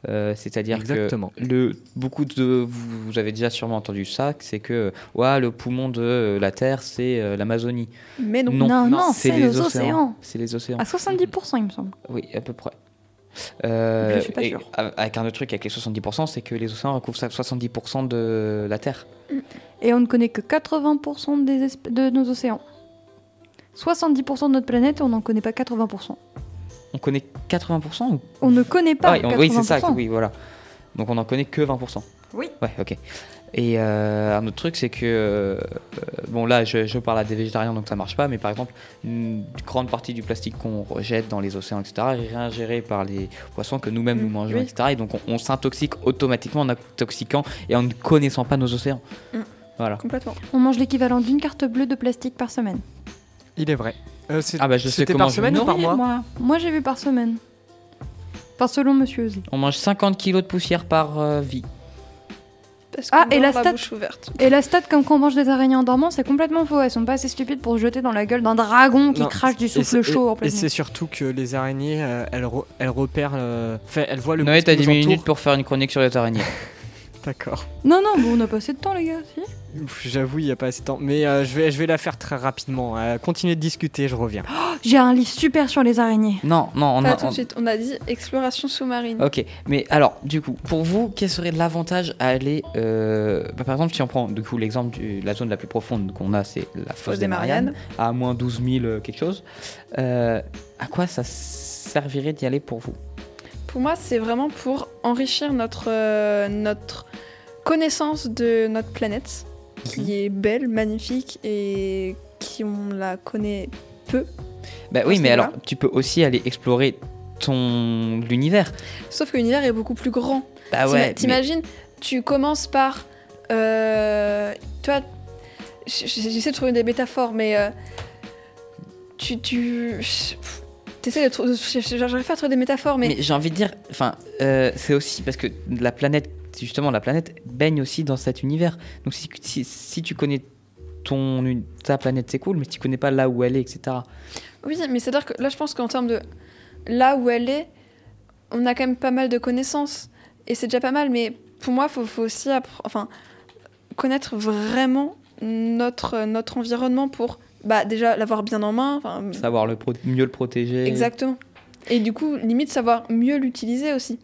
Euh, C'est-à-dire que le, beaucoup de. Vous, vous avez déjà sûrement entendu ça, c'est que ouais, le poumon de euh, la Terre, c'est euh, l'Amazonie. Mais non. Non, non, c'est les les océans. C'est les océans. À 70%, il me semble. Oui, à peu près. Euh, Je suis pas et a- Avec un autre truc, avec les 70%, c'est que les océans recouvrent ça- 70% de la Terre. Et on ne connaît que 80% des esp- de nos océans. 70% de notre planète, on n'en connaît pas 80%. On connaît 80% ou On ne connaît pas Ah oui, on- Oui, c'est ça, 80%. oui, voilà. Donc on n'en connaît que 20%. Oui. Ouais, ok. Et euh, un autre truc, c'est que. euh, bon, là, je, je parle à des végétariens, donc ça marche pas, mais par exemple, une grande partie du plastique qu'on rejette dans les océans, etc., est réingéré par les poissons que nous-mêmes nous Mm, mangeons, oui. etc. Et donc on, on s'intoxique automatiquement en intoxiquant et en ne connaissant pas nos océans. Mm. Voilà. Complètement. On mange l'équivalent d'une carte bleue de plastique par semaine. Il est vrai. Euh, Ah bah je sais comment par je semaine ou par mois moi. Moi, j'ai vu par semaine. Enfin, selon Monsieur Ozzy. On mange 50 kilos de poussière par euh, vie. Parce Ah, qu'on et la stat- bouche ouverte. Et la stat, comme quand on mange des araignées en dormant, c'est complètement faux. Elles sont pas assez stupides pour se jeter dans la gueule d'un dragon qui Non, crache du souffle chaud en et, pleine et c'est surtout que les araignées, euh, elles, re- elles repèrent. euh, Enfin, elles voient le Noé, t'as qui 10 nous minutes pour faire une chronique sur les araignées. D'accord. Non, non, bon, on a pas assez de temps, les gars. Si J'avoue, il n'y a pas assez de temps. Mais euh, je, vais, je vais la faire très rapidement. Euh, continuez de discuter, je reviens. J'ai un livre super sur les araignées. Non, non, on Pas a. tout de on- suite. On a dit exploration sous-marine. Ok, mais alors, du coup, pour vous, quel serait l'avantage à aller. euh, bah, par exemple, si on prend du coup l'exemple de la zone la plus profonde qu'on a, c'est la fosse des Mariannes, à moins 12 000 euh, quelque chose. euh, à quoi ça servirait d'y aller pour vous? Pour moi, c'est vraiment pour enrichir notre, euh, notre connaissance de notre planète, qui Mhm. est belle, magnifique et qui on la connaît peu. Bah oui, mais alors, tu peux aussi aller explorer ton l'univers. Sauf que l'univers est beaucoup plus grand. Bah ouais. mais- T'imagines, tu commences par. Euh, toi, j'essaie de trouver des métaphores, mais. euh, tu. tu T'essaies de. J'arrive pas à trouver des métaphores, mais. Mais j'ai envie de dire, enfin, euh, c'est aussi parce que la planète, justement, la planète baigne aussi dans cet univers. Donc si, si, si tu connais ton, ta planète, c'est cool, mais si tu connais pas là où elle est, etc. Oui, mais c'est-à-dire que là, je pense qu'en termes de là où elle est, on a quand même pas mal de connaissances. Et c'est déjà pas mal, mais pour moi, il faut, faut aussi enfin, connaître vraiment notre, notre environnement pour bah, déjà l'avoir bien en main. Savoir le pro- mieux le protéger. Exactement. Et du coup, limite, savoir mieux l'utiliser aussi.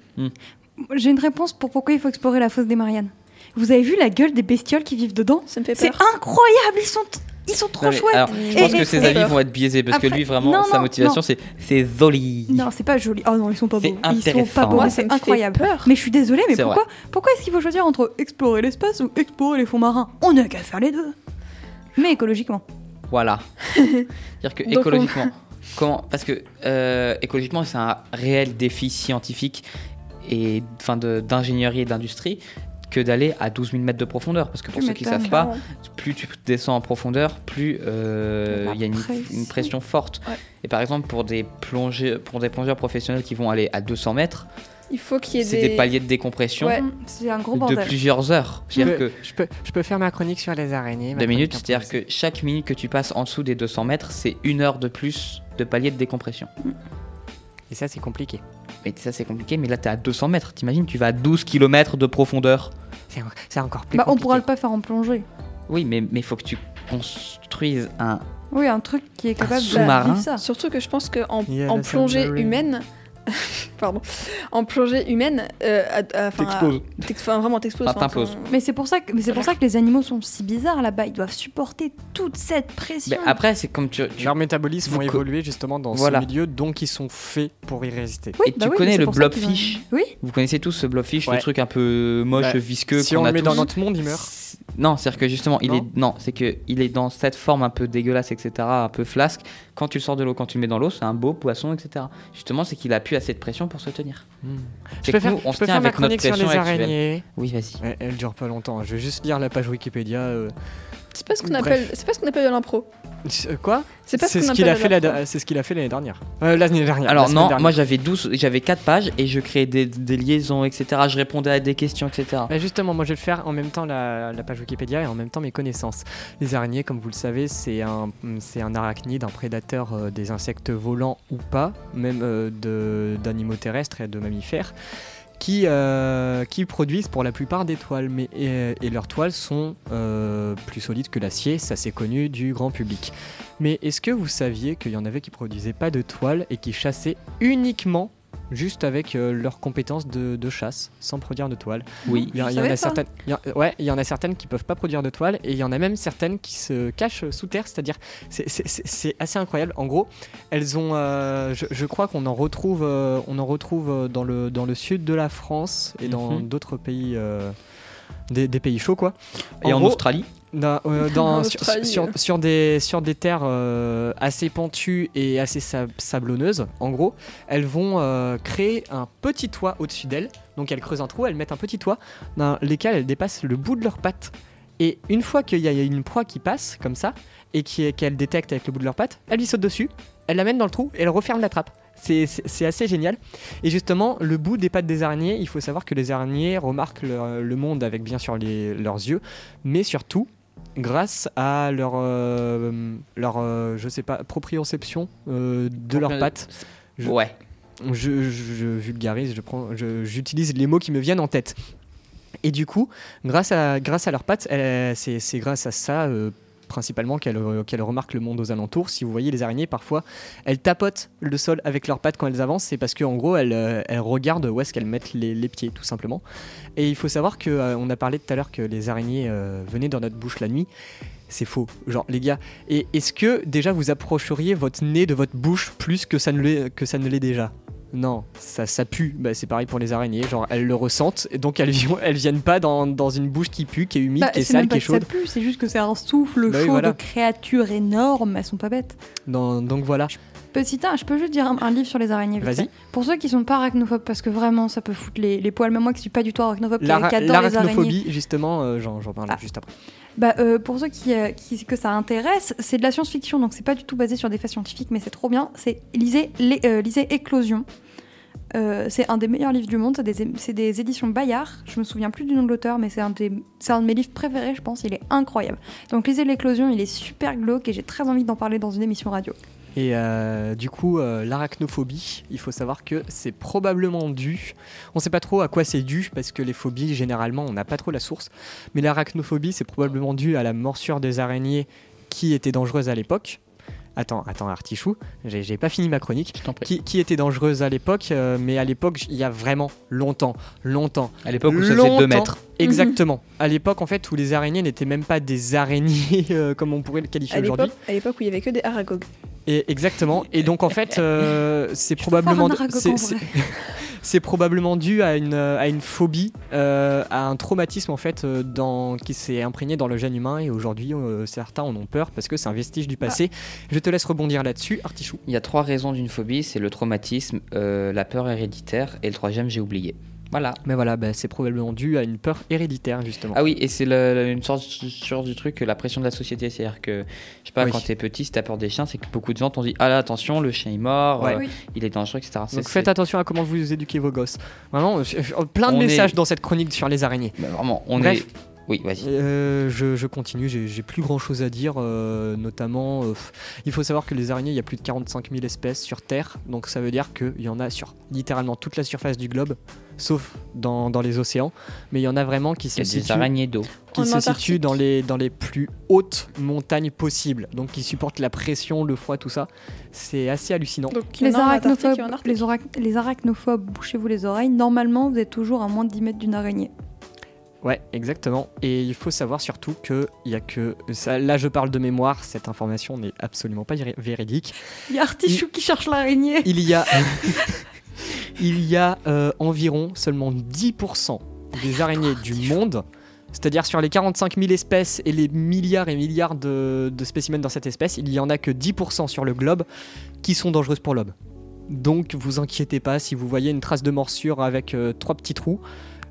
J'ai une réponse pour pourquoi il faut explorer la fosse des Mariannes. Vous avez vu la gueule des bestioles qui vivent dedans? Ça me fait C'est incroyable, ils sont, ils sont trop Non, chouettes. alors, je Et- pense et- que ses et- avis vont être biaisés parce que lui, vraiment, non, sa motivation, c'est c'est joli. Non, c'est pas joli. Oh non, ils sont pas beaux. Ils sont pas beaux, c'est incroyable. peur. Mais je suis désolée, mais pourquoi, pourquoi est-ce qu'il faut choisir entre explorer l'espace ou explorer les fonds marins? On n'a qu'à faire les deux. Mais écologiquement. Voilà. C'est-à-dire que Donc, on- écologiquement, comment Parce que euh, écologiquement, c'est un réel défi scientifique et enfin d'ingénierie et d'industrie que d'aller à 12 000 mètres de profondeur. Parce que pour Tu ceux qui ne savent pas, plus tu descends en profondeur, plus euh, il y a une, pression. une pression forte. Ouais. Et par exemple, pour des, plongées, pour des plongeurs professionnels qui vont aller à 200 mètres, Il faut qu'il y ait c'est des... des... paliers de décompression Ouais. Mm, C'est un gros de plusieurs heures. Je peux, que je, peux, je peux faire ma chronique sur les araignées. deux minutes, c'est-à-dire que chaque minute que tu passes en dessous des 200 mètres, c'est une heure de plus de paliers de décompression. Et ça, c'est compliqué. Mais ça c'est compliqué, mais là t'es à 200 mètres. T'imagines, tu vas à 12 km de profondeur. C'est en- C'est encore plus Bah, on compliqué. pourra le pas faire en plongée. Oui, mais il faut que tu construises un. Oui, un truc qui est capable de sous-marin. vivre ça. Surtout que je pense qu'en en plongée humaine, pardon, en plongée humaine, euh, à- à- enfin, T'exploses. à- t'ex- enfin, vraiment t'exploses. Ah, enfin, Mais c'est pour ça que mais c'est pour ça que les animaux sont si bizarres là-bas. Ils doivent supporter toute cette pression. Mais après, c'est comme tu. tu- Leurs métabolismes Vous vont co- évoluer justement dans Voilà. ce milieu, donc ils sont faits pour y résister. Oui, Et bah tu oui, connais mais c'est le pour ça qu'ils blobfish ont- Oui. Vous connaissez tous ce blobfish, Ouais. le truc un peu moche, Bah, visqueux si qu'on on a le met tous. dans notre monde, il meurt. Non, c'est-à-dire que justement, il Non est non, c'est que il est dans cette forme un peu dégueulasse, etc., un peu flasque. Quand tu le sors de l'eau, quand tu le mets dans l'eau, c'est un beau poisson, etc. Justement, c'est qu'il a pu assez de pression pour se tenir. Je peux que faire, nous, on je se peux tient faire ma avec notre chronique sur les actuelle. araignées. Oui, vas-y. Ouais, elle dure pas longtemps. Je vais juste lire la page Wikipédia. euh. C'est pas ce qu'on appelle, c'est pas ce qu'on appelle de l'impro. Euh, Quoi? C'est pas ce qu'on ce qu'il appelle a de fait la- c'est ce qu'il a fait l'année dernière. Euh, l'année dernière. Alors la non, dernière. moi j'avais 12, j'avais 4 pages et je créais des, des liaisons, etc. Je répondais à des questions, etc. Bah justement, moi je vais le faire en même temps la, la page Wikipédia et en même temps mes connaissances. Les araignées, comme vous le savez, c'est un, c'est un arachnide, un prédateur euh, des insectes volants ou pas, même euh, de- d'animaux terrestres et de mammifères, qui, euh, qui produisent pour la plupart des toiles. Mais, et, et leurs toiles sont euh, plus solides que l'acier, ça c'est connu du grand public. Mais est-ce que vous saviez qu'il y en avait qui produisaient pas de toiles et qui chassaient uniquement juste avec euh, leurs compétences de, de chasse, sans produire de toiles Oui. il y, en- Je il y en savais a pas. certaines, il y en- ouais, il y en a certaines qui peuvent pas produire de toile et il y en a même certaines qui se cachent sous terre, c'est-à-dire c'est- assez incroyable. En gros, elles ont, euh, je, je crois qu'on en retrouve, euh, on en retrouve dans le dans le sud de la France et dans Mhm. d'autres pays. euh, des, des pays chauds quoi. Et en, gros, Australie dans- euh, dans- En sur, Australie, sur- sur des, sur des terres euh, assez pentues et assez sab- sablonneuses, en gros, elles vont euh, créer un petit toit au-dessus d'elles. Donc elles creusent un trou, elles mettent un petit toit dans lesquels elles dépassent le bout de leurs pattes. Et une fois qu'il y a une proie qui passe comme ça et qui- qu'elles détectent avec le bout de leurs pattes, elles lui sautent dessus, elles l'amènent dans le trou et elles referment la trappe. C'est- assez génial. Et justement, le bout des pattes des araignées, il faut savoir que les araignées remarquent le, le monde avec bien sûr les- leurs yeux, mais surtout grâce à leur, euh, leur euh, je sais pas, proprioception euh, de leurs pattes. Je- Ouais. je, je- je vulgarise, je prends, j'utilise les mots qui me viennent en tête. Et du coup, grâce à, grâce à leurs pattes, c'est grâce à ça euh, principalement qu'elles euh, qu'elles remarquent le monde aux alentours. Si vous voyez les araignées, parfois, elles tapotent le sol avec leurs pattes quand elles avancent. C'est parce qu'en gros, elles, euh, elles regardent où est-ce qu'elles mettent les, pieds, tout simplement. Et il faut savoir que euh, a parlé tout à l'heure que les araignées euh, venaient dans notre bouche la nuit. C'est faux. Genre, les gars, et est-ce que déjà vous approcheriez votre nez de votre bouche plus que ça ne l'est déjà? Non, ça, ça pue. Bah, c'est pareil pour les araignées. Genre, elles le ressentent, et donc elles, elles viennent pas dans, dans une bouche qui pue, qui est humide, Bah, qui est sale, même qui est que ça chaude. pue, c'est juste que c'est un souffle Bah oui, chaud voilà. de créatures énormes, elles sont pas bêtes. Dans- donc voilà. Petit 1, je peux juste dire un, un livre sur les araignées. Vas-y. Pour ceux qui sont pas arachnophobes, parce que vraiment ça peut foutre les, les poils, même moi qui suis pas du tout arachnophobe, qui, L'ara- qui adore les araignées. Justement, euh, j'en, j'en parle Ah. juste après. Bah, euh, pour ceux qui, euh, qui- que ça intéresse, c'est de la science-fiction, donc c'est pas du tout basé sur des faits scientifiques, mais c'est trop bien. C'est lisez, les- euh, lisez Éclosion. Euh, c'est un des meilleurs livres du monde, c'est des, éditions Bayard. Je me souviens plus du nom de l'auteur, mais c'est un, un de mes livres préférés, je pense. Il est incroyable. Donc lisez L'éclosion, il est super glauque et j'ai très envie d'en parler dans une émission radio. Et euh, du coup, euh, l'arachnophobie, il faut savoir que c'est probablement dû. On sait pas trop à quoi c'est dû parce que les phobies, généralement, on n'a pas trop la source. Mais l'arachnophobie, c'est probablement dû à la morsure des araignées qui étaient dangereuses à l'époque. Attends, attends, Artichou, j'ai pas fini ma chronique. Je t'en prie. Qui, qui était dangereuse à l'époque, euh, mais à l'époque, il y a vraiment longtemps, longtemps. À l'époque où ça faisait 2 Longtemps. mètres. Exactement. À l'époque, en fait, où les araignées n'étaient même pas des araignées euh, comme on pourrait le qualifier aujourd'hui. à l'époque où il y avait que des aragogues. Et exactement. Et donc en fait, euh, c'est probablement c'est- probablement dû à une à une phobie, euh, à un traumatisme en fait dans qui s'est imprégné dans le gène humain et aujourd'hui euh, certains en ont peur parce que c'est un vestige du passé. Je te laisse rebondir là-dessus, Artichou. Il y a trois raisons d'une phobie, c'est le traumatisme, euh, la peur héréditaire et le troisième j'ai oublié. Voilà. Mais voilà, bah, c'est probablement dû à une peur héréditaire justement. Ah oui, et c'est une sorte du truc, la pression de la société. C'est-à-dire que, je sais pas, Oui. quand t'es petit, si t'as peur des chiens, c'est que beaucoup de gens t'ont dit Ah là, attention, le chien est mort, Ouais. euh, Oui. il est dangereux, etc. Donc faites attention à comment vous éduquez vos gosses. Vraiment, euh, plein de On est- messages dans cette chronique sur les araignées. Bah, vraiment, on Bref. est. Oui, vas-y. Euh, je, je continue, j'ai plus grand chose à dire, euh, notamment, euh, il faut savoir que les araignées, il y a plus de 45 000 espèces sur Terre, donc ça veut dire qu'il y en a sur littéralement toute la surface du globe, sauf dans, dans les océans, mais il y en a vraiment qui Il y se a des situent, araignées d'eau. qui se situent dans les, dans les plus hautes montagnes possibles, donc qui supportent la pression, le froid, tout ça. C'est assez hallucinant. Donc, Les arachnophobes, les, les arachnophobe, bouchez-vous les oreilles. Normalement, vous êtes toujours à moins de 10 mètres d'une araignée. Ouais, exactement. Et il faut savoir surtout que il y a que ça, là, je parle de mémoire. Cette information n'est absolument pas vé- véridique. Il y a Artichou qui cherche l'araignée. Il y a, il y a euh, environ seulement 10% des araignées du monde, c'est-à-dire sur les 45 000 espèces et les milliards et milliards de, de spécimens dans cette espèce, il y en a que 10% sur le globe qui sont dangereuses pour l'homme. Donc vous inquiétez pas si vous voyez une trace de morsure avec euh, trois petits trous.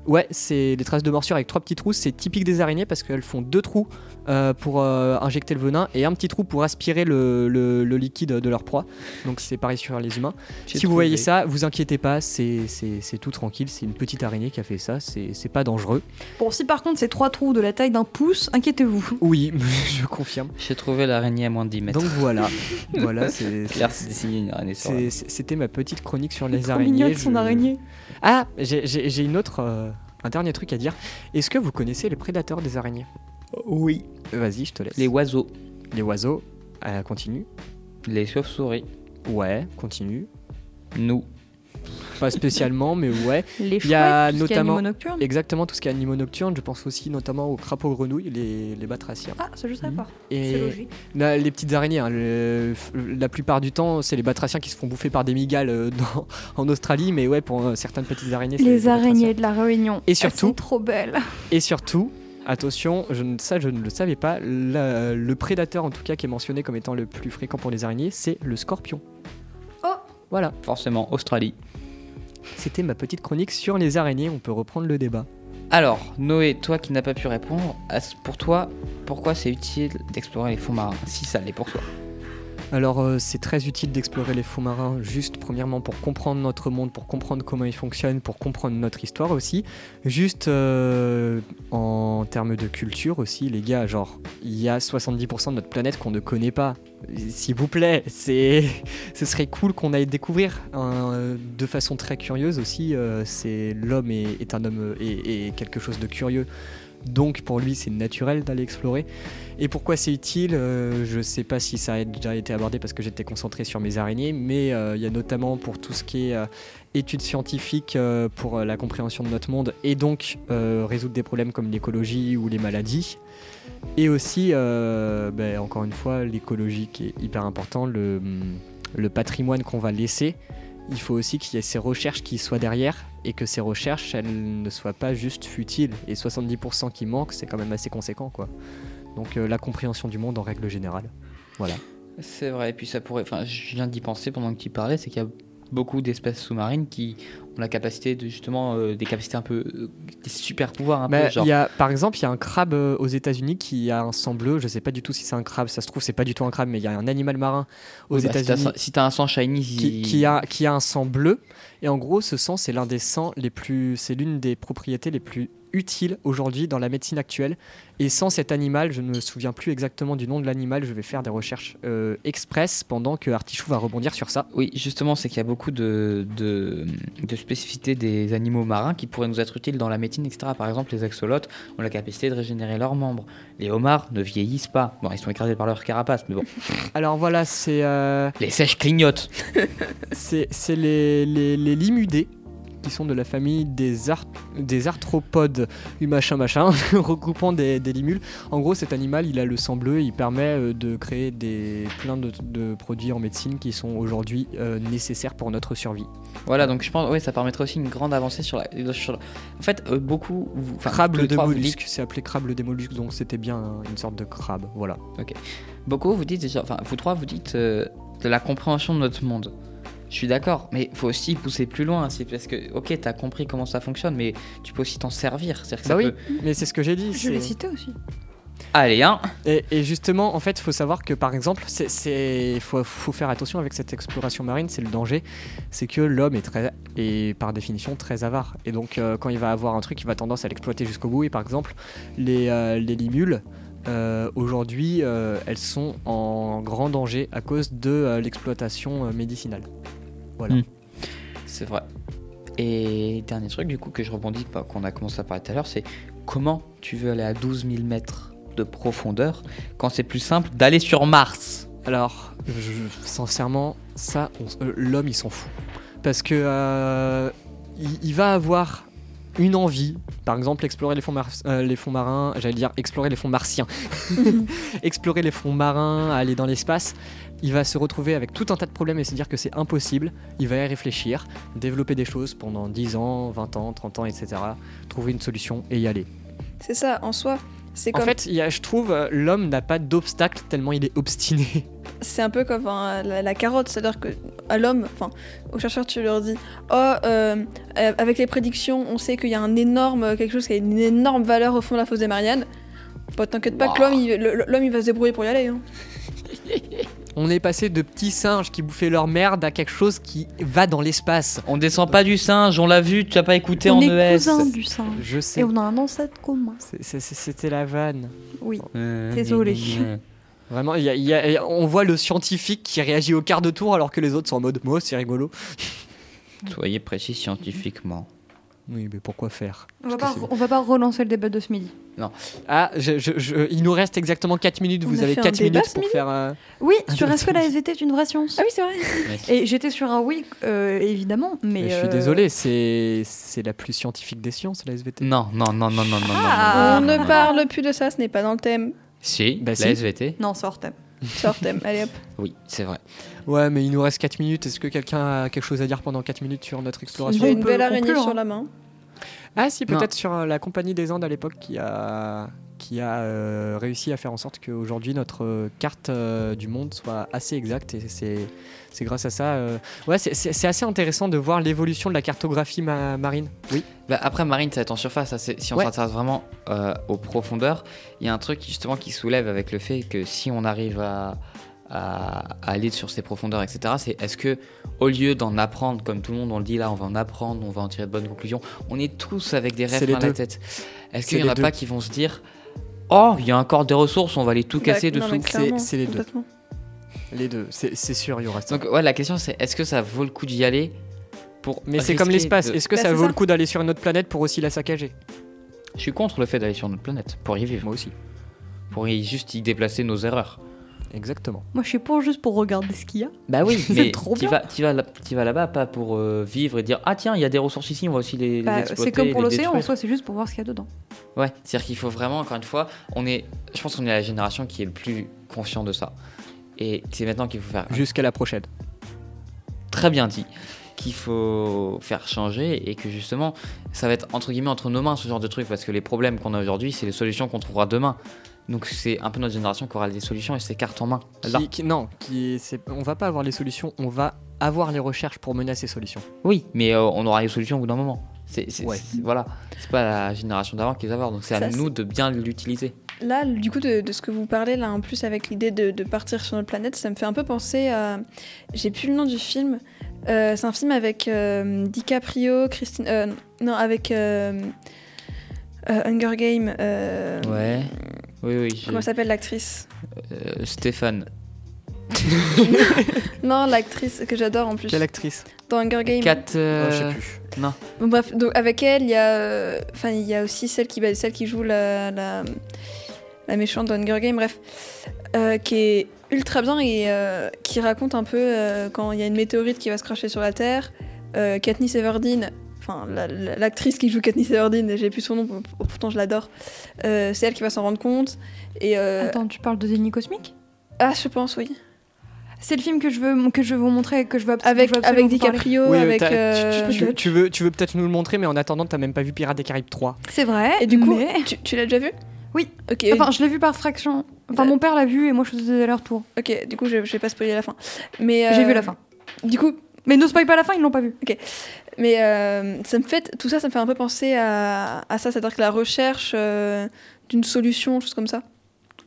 Ouais, c'est les traces de morsure avec trois petits trous, c'est typique des araignées parce qu'elles font deux trous euh, pour euh, injecter le venin et un petit trou pour aspirer le, le- le liquide de leur proie. Donc c'est pareil sur les humains. J'ai Si vous voyez ça, vous inquiétez pas, c'est c'est- c'est tout tranquille, c'est une petite araignée qui a fait ça, c'est c'est pas dangereux. Bon, si par contre c'est trois trous de la taille d'un pouce, inquiétez-vous. Oui, je confirme. J'ai trouvé l'araignée à moins de 10 mètres. Donc voilà, voilà, c'est- Claire s'est dessiné une araignée c'était ma petite chronique sur les Trop araignées. mignonne son Je- araignée. Ah, j'ai- j'ai j'ai une autre, euh, un dernier truc à dire. Est-ce que vous connaissez les prédateurs des araignées? Oui. Vas-y, je te laisse. Les oiseaux, Les oiseaux, euh, continue. les chauves-souris, Ouais, continue. nous. Pas spécialement, mais ouais. Les Il y a chouettes, tout ce qui est notamment- animaux nocturnes. Exactement tout ce qui est animaux nocturnes. Je pense aussi notamment aux crapauds grenouilles, les, les batraciens. Ah, ça je savais pas. C'est Et logique. les petites araignées, hein, le- la plupart du temps, c'est les batraciens qui se font bouffer par des migales euh, dans- en Australie, mais ouais, pour euh, certaines petites araignées, c'est Les batraciens. araignées de la Réunion. Et Elles surtout- sont trop belles. Et surtout, attention, je ne, ça je ne le savais pas, la- le prédateur en tout cas qui est mentionné comme étant le plus fréquent pour les araignées, c'est le scorpion. Oh. Voilà, Forcément, Australie. C'était ma petite chronique sur les araignées, on peut reprendre le débat. Alors, Noé, toi qui n'as pas pu répondre, pour toi, pourquoi c'est utile d'explorer les fonds marins Si ça l'est pour toi? Alors euh, c'est très utile d'explorer les fonds marins, juste premièrement pour comprendre notre monde, pour comprendre comment il fonctionne, pour comprendre notre histoire aussi. Juste euh, en termes de culture aussi, les gars, genre il y a 70% de notre planète qu'on ne connaît pas. S'il vous plaît, ce serait cool qu'on aille découvrir de façon très curieuse aussi. euh, l'homme est, un homme euh, et est quelque chose de curieux. Donc pour lui c'est naturel d'aller explorer. Et pourquoi c'est utile euh, Je sais pas si ça a déjà été abordé parce que j'étais concentré sur mes araignées, mais euh, il y a notamment pour tout ce qui est euh, études scientifiques euh, pour euh, la compréhension de notre monde et donc euh, résoudre des problèmes comme l'écologie ou les maladies. Et aussi, euh, ben, encore une fois, l'écologie qui est hyper important, le, patrimoine qu'on va laisser. Il faut aussi qu'il y ait ces recherches qui soient derrière et que ces recherches, elles ne soient pas juste futiles. Et 70% qui manquent, c'est quand même assez conséquent, quoi. Donc euh, la compréhension du monde en règle générale. Voilà. C'est vrai, et puis ça pourrait. Enfin, je viens d'y penser pendant que tu parlais, c'est qu'il y a beaucoup d'espèces sous-marines qui ont la capacité de justement euh, des capacités un peu euh, des super pouvoirs un Bah, peu genre il y a, par exemple, il y a un crabe euh, aux États-Unis qui a un sang bleu. Je sais pas du tout si c'est un crabe. Ça se trouve, c'est pas du tout un crabe, mais il y a un animal marin aux Oui, bah, si t'as- États-Unis si un sang shiny qui, qui a, qui a un sang bleu. Et en gros, ce sang, c'est l'un des sangs les plus, c'est l'une des propriétés les plus utiles aujourd'hui dans la médecine actuelle. Et sans cet animal, je ne me souviens plus exactement du nom de l'animal. Je vais faire des recherches euh, express pendant que Artichou va rebondir sur ça. Oui, justement, c'est qu'il y a beaucoup de, de, de spécificités des animaux marins qui pourraient nous être utiles dans la médecine, etc. Par exemple, les axolotes ont la capacité de régénérer leurs membres. Les homards ne vieillissent pas. Bon, ils sont écrasés par leur carapace, mais bon. Alors voilà, c'est euh, Les sèches clignotent. c'est c'est les, les, les limudés qui sont de la famille des, ar- des arthropodes, machin machin, regroupant des, des limules. En gros, cet animal, il a le sang bleu, il permet euh, de créer des, plein de, de produits en médecine qui sont aujourd'hui euh, nécessaires pour notre survie. Voilà, donc je pense, ouais, ça permettrait aussi une grande avancée sur la. sur la- En fait, euh, beaucoup. vous- enfin, crabe tous les de trois, vous dites- mollusque, c'est appelé crabe des mollusques, donc c'était bien une sorte de crabe. Voilà. Beaucoup, vous dites enfin, vous trois, vous dites euh, de la compréhension de notre monde. Je suis d'accord, mais il faut aussi pousser plus loin. C'est parce que, ok, t'as compris comment ça fonctionne, mais tu peux aussi t'en servir. C'est-à-dire que ça Bah oui, peut- mais c'est ce que j'ai dit. Je l'ai cité aussi. Allez, hein Et, et justement, en fait, il faut savoir que par exemple, c'est- c'est faut, faut faire attention avec cette exploration marine, c'est le danger, c'est que l'homme est très est par définition très avare. Et donc, euh, quand il va avoir un truc, il va tendance à l'exploiter jusqu'au bout. Et par exemple, les, euh, les limules, euh, aujourd'hui, euh, elles sont en grand danger à cause de euh, l'exploitation euh, médicinale. Voilà. Mm. C'est vrai. Et dernier truc, du coup, que je rebondis, bah, qu'on a commencé à parler tout à l'heure, c'est comment tu veux aller à 12 000 mètres de profondeur quand c'est plus simple d'aller sur Mars? Alors, je- sincèrement, ça, euh, l'homme, il s'en fout. Parce que euh, il, il va avoir une envie, par exemple, explorer les fonds, mar- euh, les fonds marins, j'allais dire explorer les fonds martiens, explorer les fonds marins, aller dans l'espace. Il va se retrouver avec tout un tas de problèmes et se dire que c'est impossible. Il va y réfléchir, développer des choses pendant 10 ans, 20 ans, 30 ans, etc. Trouver une solution et y aller. C'est ça, en soi. C'est En comme, fait, il y a- je trouve, l'homme n'a pas d'obstacle tellement il est obstiné. c'est un peu comme hein, la, la carotte, c'est-à-dire que à l'homme, enfin, aux chercheurs, tu leur dis, oh, euh, euh, avec les prédictions, on sait qu'il y a un énorme, quelque chose qui a une énorme valeur au fond de la fosse des Mariannes. Bah, t'inquiète pas que l'homme, il, le- l'homme, il va se débrouiller pour y aller. hein. On est passé de petits singes qui bouffaient leur merde à quelque chose qui va dans l'espace. On descend pas du singe, on l'a vu, tu as pas écouté on en est ES. cousins du singe. Je sais. Et on a un ancêtre commun. C'est- c'est- c'est- C'était la vanne. Oui. Euh, Désolé. Vraiment, il y a- il y a- on voit le scientifique qui réagit au quart de tour alors que les autres sont en mode Moi, c'est rigolo. Soyez précis scientifiquement. Oui, mais pourquoi faire? On va, pas, on va pas relancer le débat de ce midi. Ah, je- je- je- il nous reste exactement 4 minutes. On Vous avez fait un 4 débat minutes pour faire. euh, Oui, sur est-ce que la SVT est une vraie science? Ah oui, c'est vrai. Et j'étais sur un oui, euh, évidemment, mais. mais je suis euh, désolé, c'est c'est la plus scientifique des sciences, la SVT. Non, non, non, non, non, non, non, Ah. non, on non, ne non. parle plus de ça, ce n'est pas dans le thème. Si, Bah la si. SVT. Non, c'est hors thème. C'est hors thème. Allez hop. Oui, c'est vrai. Ouais, mais il nous reste 4 minutes. Est-ce que quelqu'un a quelque chose à dire pendant 4 minutes sur notre exploration J'ai une belle araignée conclure, sur hein. la main. Ah si, peut-être sur euh, la Compagnie des Andes à l'époque qui a, qui a euh, réussi à faire en sorte qu'aujourd'hui notre euh, carte euh, du monde soit assez exacte et c'est c'est grâce à ça. euh, Ouais, c'est- c'est c'est assez intéressant de voir l'évolution de la cartographie ma- marine. Oui. Bah, après, marine, ça va être en surface. ça, si on Ouais. s'intéresse vraiment euh, aux profondeurs, il y a un truc justement qui soulève avec le fait que si on arrive à, à, à aller sur ces profondeurs, etc. C'est est-ce que au lieu d'en apprendre, comme tout le monde on le dit là, on va en apprendre, on va en tirer de bonnes conclusions, on est tous avec des rêves dans la tête. Est-ce qu'il y en a deux. pas qui vont se dire Oh, il y a encore des ressources, on va les tout Bah, casser dessous c'est les deux. Les deux, c'est sûr, il y aura ça. Donc ouais, la question c'est est-ce que ça vaut le coup d'y aller pour Mais c'est comme l'espace. de- Est-ce que Bah, ça vaut ça. le coup d'aller sur une autre planète pour aussi la saccager? Je suis contre le fait d'aller sur notre planète pour y vivre, Moi aussi. pour y juste y déplacer nos erreurs. Exactement. Moi, je suis pour juste pour regarder ce qu'il y a. Bah oui, C'est mais trop tu bien. vas, t'y vas, t'y vas là-bas pas pour euh, vivre et dire ah tiens il y a des ressources ici, on va aussi les, les Bah, exploiter. c'est comme pour les l'océan, en soi, c'est juste pour voir ce qu'il y a dedans. Ouais, c'est-à-dire qu'il faut vraiment encore une fois, on est, je pense qu'on est la génération qui est le plus conscient de ça. Et c'est maintenant qu'il faut faire Jusqu'à la prochaine. très bien dit qu'il faut faire changer et que justement ça va être entre guillemets entre nos mains ce genre de truc parce que les problèmes qu'on a aujourd'hui c'est les solutions qu'on trouvera demain. Donc c'est un peu notre génération qui aura des solutions et ses cartes en main. Là. Qui, qui- non, qui, on va pas avoir les solutions, on va avoir les recherches pour mener à ces solutions. Oui, mais euh, on aura les solutions au bout d'un moment. C'est, Ouais. voilà, c'est pas la génération d'avant qui les avoir, donc c'est à nous de bien l'utiliser. Là, du coup, de, de ce que vous parlez, là, en plus, avec l'idée de, de partir sur notre planète, ça me fait un peu penser à. J'ai plus le nom du film. Euh, c'est un film avec euh, DiCaprio, Christine. euh, non, avec Hunger Game. euh, Ouais. Oui, oui. Comment s'appelle l'actrice euh, Stéphane. Non, l'actrice que j'adore en plus. Quelle actrice Dans Hunger Game. Kat. Oh, euh, Je sais plus. Bon, bref, donc avec elle, il y a, euh, enfin, il y a aussi celle qui, bah, celle qui joue la, la, la méchante de Hunger Games, bref, euh, qui est ultra bien et euh, qui raconte un peu euh, quand il y a une météorite qui va se cracher sur la Terre. Euh, Katniss Everdeen, enfin la- la- l'actrice qui joue Katniss Everdeen, et j'ai plus son nom, pour- pourtant je l'adore. euh, c'est elle qui va s'en rendre compte. Et euh, Attends, tu parles de Déni Cosmique ah, je pense oui. C'est le film que je veux, que je veux vous montrer, que je veux, Avec je veux avec. DiCaprio, Oui, avec. euh, tu, tu- tu veux, tu veux peut-être nous le montrer, mais en attendant, t'as même pas vu Pirates des Caraïbes 3. C'est vrai. Et du coup, mais- tu, tu l'as déjà vu? Oui. Ok. Enfin, je l'ai vu par fraction. Enfin, mon père l'a vu et moi, je faisais aller-retour. ok. Du coup, je, je vais pas spoiler la fin. Mais J'ai vu la fin. Du coup, Mais ne spoil pas la fin, ils l'ont pas vu. Mais euh, ça me fait, tout ça, ça me fait un peu penser à, à ça, c'est-à-dire que la recherche euh, d'une solution, chose comme ça.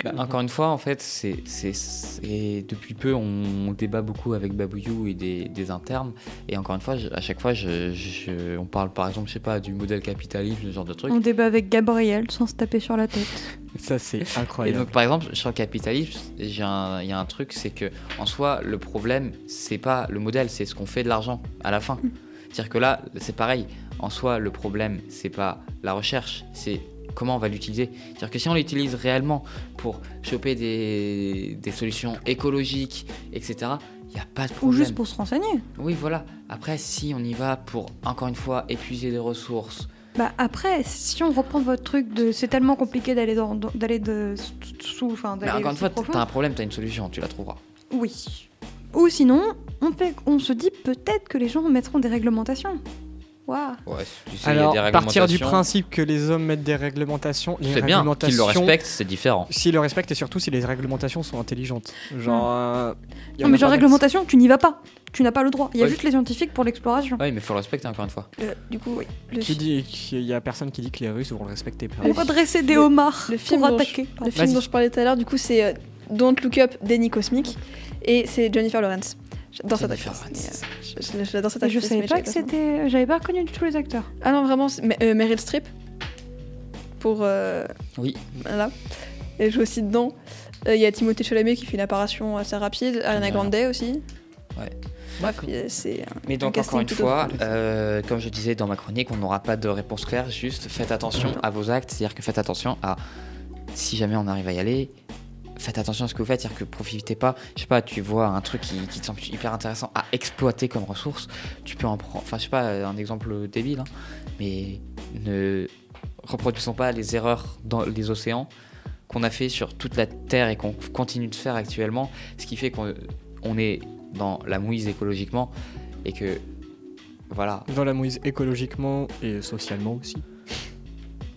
Bah, encore une fois, en fait, c'est, c'est, c'est- depuis peu, on, débat beaucoup avec Babouyou et des, des internes. Et encore une fois, je- à chaque fois, je, je- on parle par exemple, je sais pas, du modèle capitaliste, ce genre de truc. On débat avec Gabriel sans se taper sur la tête. Ça, c'est Et incroyable. donc, par exemple, sur le capitalisme, il y a un truc, c'est que en soi, le problème, c'est pas le modèle, c'est ce qu'on fait de l'argent à la fin. C'est-à-dire que là, c'est pareil. En soi, le problème, c'est pas la recherche, c'est comment on va l'utiliser. C'est-à-dire que si on l'utilise réellement pour choper des, des solutions écologiques, etc., il n'y a pas de Ou problème. juste pour se renseigner. Oui, voilà. Après, si on y va pour, encore une fois, épuiser des ressources, Bah après, si on reprend votre truc de c'est tellement compliqué d'aller dans, d'aller de sous, enfin mais encore une fois, t'as un problème, t'as une solution, tu la trouveras. Oui. Ou sinon, on fait, on se dit peut-être que les gens mettront des réglementations. Waouh. Ouais, tu sais, il y a Alors, des partir du principe que les hommes mettent des réglementations, les C'est bien, qu'ils le respectent, c'est différent. S'ils le respectent et surtout si les réglementations sont intelligentes. Genre. euh, y en Non mais genre réglementation, tu n'y vas pas. Tu n'as pas le droit. Il y a Ouais. juste les scientifiques pour l'exploration. Oui, mais faut le respecter encore une fois. Le- du coup, oui. Le, Qui dit qu'il y a personne qui dit que les Russes vont le respecter. On va dresser des homards le film pour dont je- attaquer. le film Vas-y. dont je parlais tout à l'heure, du coup, c'est euh, Don't Look Up, Danny Cosmic, et c'est Jennifer Lawrence. J'adore cette actrice. Euh, J'adore cette Et je savais pas que c'était. J'avais pas reconnu du tout les acteurs. Ah non, vraiment, mais, euh, Meryl Streep. Pour. euh, Oui. Voilà. Elle joue aussi dedans. Euh, Il y a Timothée Chalamet qui fait une apparition assez rapide. Ariana. Grande aussi. Ouais. Bref, c'est. un- Mais donc, encore une fois, euh, comme je disais dans ma chronique, on n'aura pas de réponse claire. Juste faites attention à vos actes. C'est-à-dire que faites attention à. Si jamais on arrive à y aller, faites attention à ce que vous faites. C'est-à-dire que profitez pas. Je sais pas, tu vois un truc qui, te semble hyper intéressant à exploiter comme ressource. Tu peux en prendre. Enfin, je sais pas, un exemple débile, hein, mais ne reproduisons pas les erreurs dans les océans qu'on a fait sur toute la Terre et qu'on continue de faire actuellement. Ce qui fait qu'on on est dans la mouise écologiquement et que voilà Dans la mouise écologiquement et socialement aussi.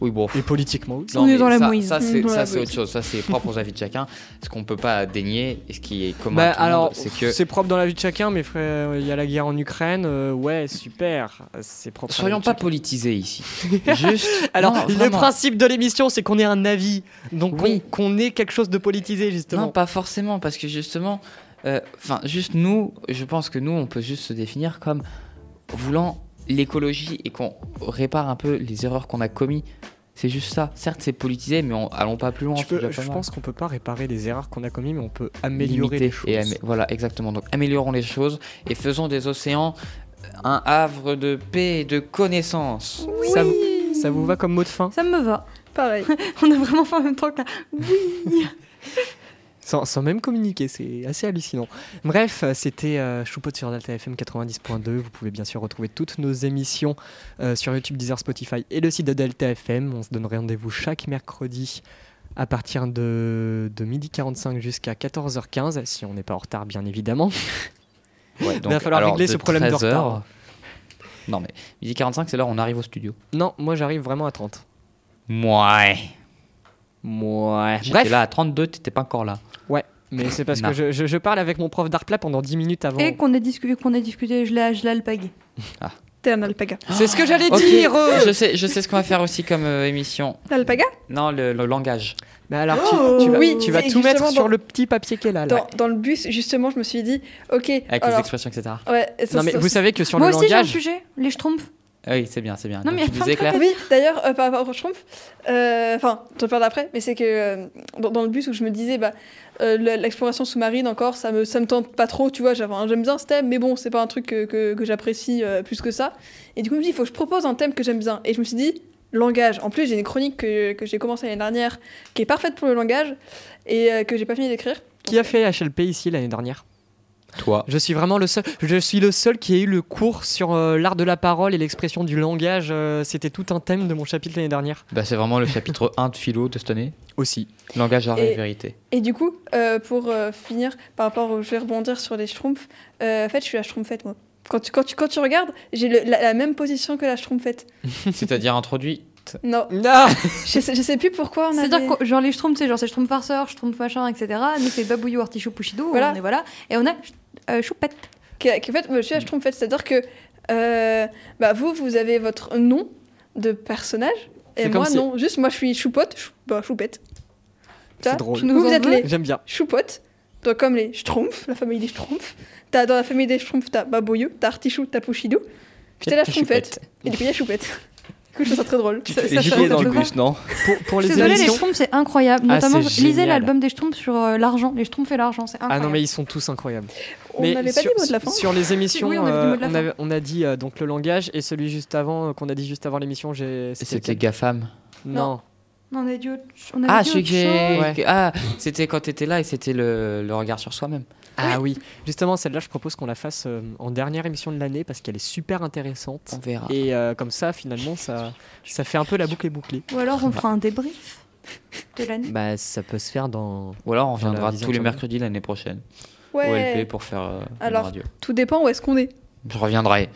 Oui, bon. Et politiquement aussi. On est dans la ça, mouise. Ça, c'est Dans la autre chose. Ça, c'est propre aux avis de chacun. Ce qu'on peut pas dénier et ce qui est commun Bah, à tout le alors, monde, c'est que c'est propre dans la vie de chacun, mais frère, il y a la guerre en Ukraine, euh, ouais, super, c'est propre. la soyons vie pas politisés ici. Juste. Alors, non, le principe de l'émission, c'est qu'on ait un avis, donc Oui. qu'on qu'on ait quelque chose de politisé, justement. Non, pas forcément, parce que justement, euh, enfin, juste nous, je pense que nous, on peut juste se définir comme voulant l'écologie et qu'on répare un peu les erreurs qu'on a commis. C'est juste ça. Certes, c'est politisé, mais on, allons pas plus loin. Tu peux- je mal. pense qu'on peut pas réparer les erreurs qu'on a commises, mais on peut améliorer Limiter les choses. et amé- voilà, exactement. Donc, améliorons les choses et faisons des océans un havre de paix et de connaissance. Ça, vous, ça vous va comme mot de fin? Ça me va. Pareil. On a vraiment fait en même temps que là. sans, sans même communiquer, c'est assez hallucinant. Bref, c'était euh, Choupote sur Delta FM 90.2. Vous pouvez bien sûr retrouver toutes nos émissions euh, sur YouTube, Deezer, Spotify et le site de Delta FM. On se donne rendez-vous chaque mercredi à partir de, de 12h45 jusqu'à 14h15, si on n'est pas en retard, bien évidemment. Ouais, va falloir régler ce problème de 13 retard. Non, mais midi 45, c'est l'heure où on arrive au studio. Non, moi j'arrive vraiment à 30. Ouais. Ouais. Bref, là à 32, t'étais pas encore là. mais c'est parce Non. que je, je- je parle avec mon prof d'art plat pendant 10 minutes avant. Et qu'on ait discuté, qu'on ait discuté, je l'ai, je l'ai alpagué. T'es un alpaga. C'est ce que j'allais dire euh. je sais, je sais ce qu'on va faire aussi comme euh, émission. L'alpaga Non, le, le langage. Mais alors, tu, Oh, tu vas, oui, tu vas c'est tout mettre sur le petit papier qui est là. là. dans, dans le bus, justement, je me suis dit, ok. Avec les alors, expressions, etc. ouais, ça- Non mais ça- vous savez que sur Moi le aussi j'ai un langage, sujet, les schtroumpfs. Ah Oui, c'est bien, c'est bien. Non, Donc, mais tu il y a disais, Claire Oui, d'ailleurs, euh, par rapport au Schtroumpf, euh, enfin, je te parle après, mais c'est que euh, dans, dans le bus où je me disais, bah, euh, le- l'exploration sous-marine encore, ça me, ça me tente pas trop, tu vois, j'avais un- j'aime bien ce thème, mais bon, c'est pas un truc que, que, que j'apprécie euh, plus que ça. Et du coup, je me dis, il faut que je propose un thème que j'aime bien. Et je me suis dit, langage. En plus, j'ai une chronique que, que j'ai commencée l'année dernière, qui est parfaite pour le langage, et euh, que j'ai pas fini d'écrire. qui a fait HLP ici l'année dernière? Toi. Je suis vraiment le seul. Je suis le seul qui a eu le cours sur euh, l'art de la parole et l'expression du langage. euh, C'était tout un thème de mon chapitre l'année dernière. Bah, c'est vraiment le chapitre 1 de philo de cette année. Aussi. Langage, art et Et- vérité. Et du coup, euh, pour euh, finir, par rapport au. Je vais rebondir sur les schtroumpfs. euh, en fait, je suis la schtroumpfette, moi. Quand tu, quand tu, quand tu regardes, j'ai la, la même position que la schtroumpfette. C'est-à-dire introduit. Non, je sais, je sais plus pourquoi on a. C'est-à-dire que genre les schtroumpfs, c'est genre c'est schtroumpf farceur, schtroumpf machin, etc. Nous c'est babouillou, artichaut, pouchidou, Voilà. on est voilà. Et on a euh, choupette. qu'en fait, je suis la schtroumpfette. C'est-à-dire que euh, bah, vous, vous avez votre nom de personnage. Et moi, si- non. Juste, moi, je suis choupotte. chou- bah, choupette. C'est drôle. Tu nous Vous, vous en êtes les J'aime bien. choupottes. Donc, comme les schtroumpfs, la famille des schtroumpfs. T'as, dans la famille des schtroumpfs, t'as baboyou, t'as artichou, t'as pouchidou. Puis t'as la schtroumpfette. Et du coup, il y a choupette. Coup, je trouve ça très drôle. Tu Ça- te fais ça- gifler ça- dans le bus, non Pour, pour les Désolé, les schtroumpfs c'est incroyable. Ah, Notamment, génial. l'album des schtroumpfs sur euh, l'argent. Les schtroumpfs et l'argent, c'est Ah incroyable. non mais ils sont tous incroyables. On mais n'avait pas sur, dit mot de la fin. sur les émissions, Oui, on euh, on, fin. avait- on a dit euh, donc le langage et celui juste avant euh, qu'on a dit juste avant l'émission. j'ai- C'était GAFAM. Non. Non, on a dit autre, on a Ah, dit autre chose. Ouais. Ah, c'était quand t'étais là et c'était le, le regard sur soi-même. Ah oui. Justement celle-là, je propose qu'on la fasse euh, en dernière émission de l'année parce qu'elle est super intéressante. On verra. Et euh, comme ça, finalement, ça, ça fait un peu la boucle est bouclée. Ou alors on fera un débrief de l'année. Bah, ça peut se faire dans. Ou alors on viendra tous les mercredis l'année prochaine. Ouais. OLP pour faire euh, une Alors. radio. Tout dépend où est-ce qu'on est. Je reviendrai.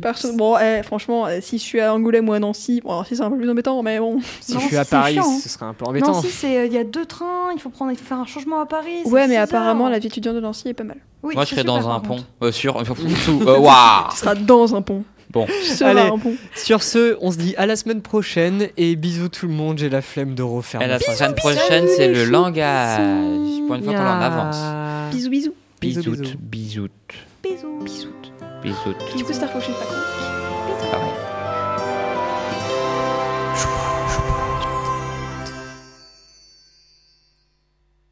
Perso- bon, eh, franchement, euh, si je suis à Angoulême ou à Nancy, bon, Nancy c'est un peu plus embêtant, mais bon. Si Non, je suis à Paris, chiant, hein. ce serait un peu embêtant. Nancy, c'est euh, il y a deux trains, il faut prendre, il faut faire un changement à Paris. Ouais, mais apparemment, heures. la vie étudiante de Nancy est pas mal. Oui, Moi, je serais dans un pont. Euh, sur. Sous. euh, Waouh Tu seras dans un pont. Bon. Allez. un pont. Sur ce, on se dit à la semaine prochaine et bisous tout le monde. J'ai la flemme de refaire. Et la semaine prochaine, c'est le langage. Pour une fois qu'on en avance. Ya. Bisous, bisous. Bisous, Bisout, bisous. Bisous. Du coup, Star Fox, je pas pareil.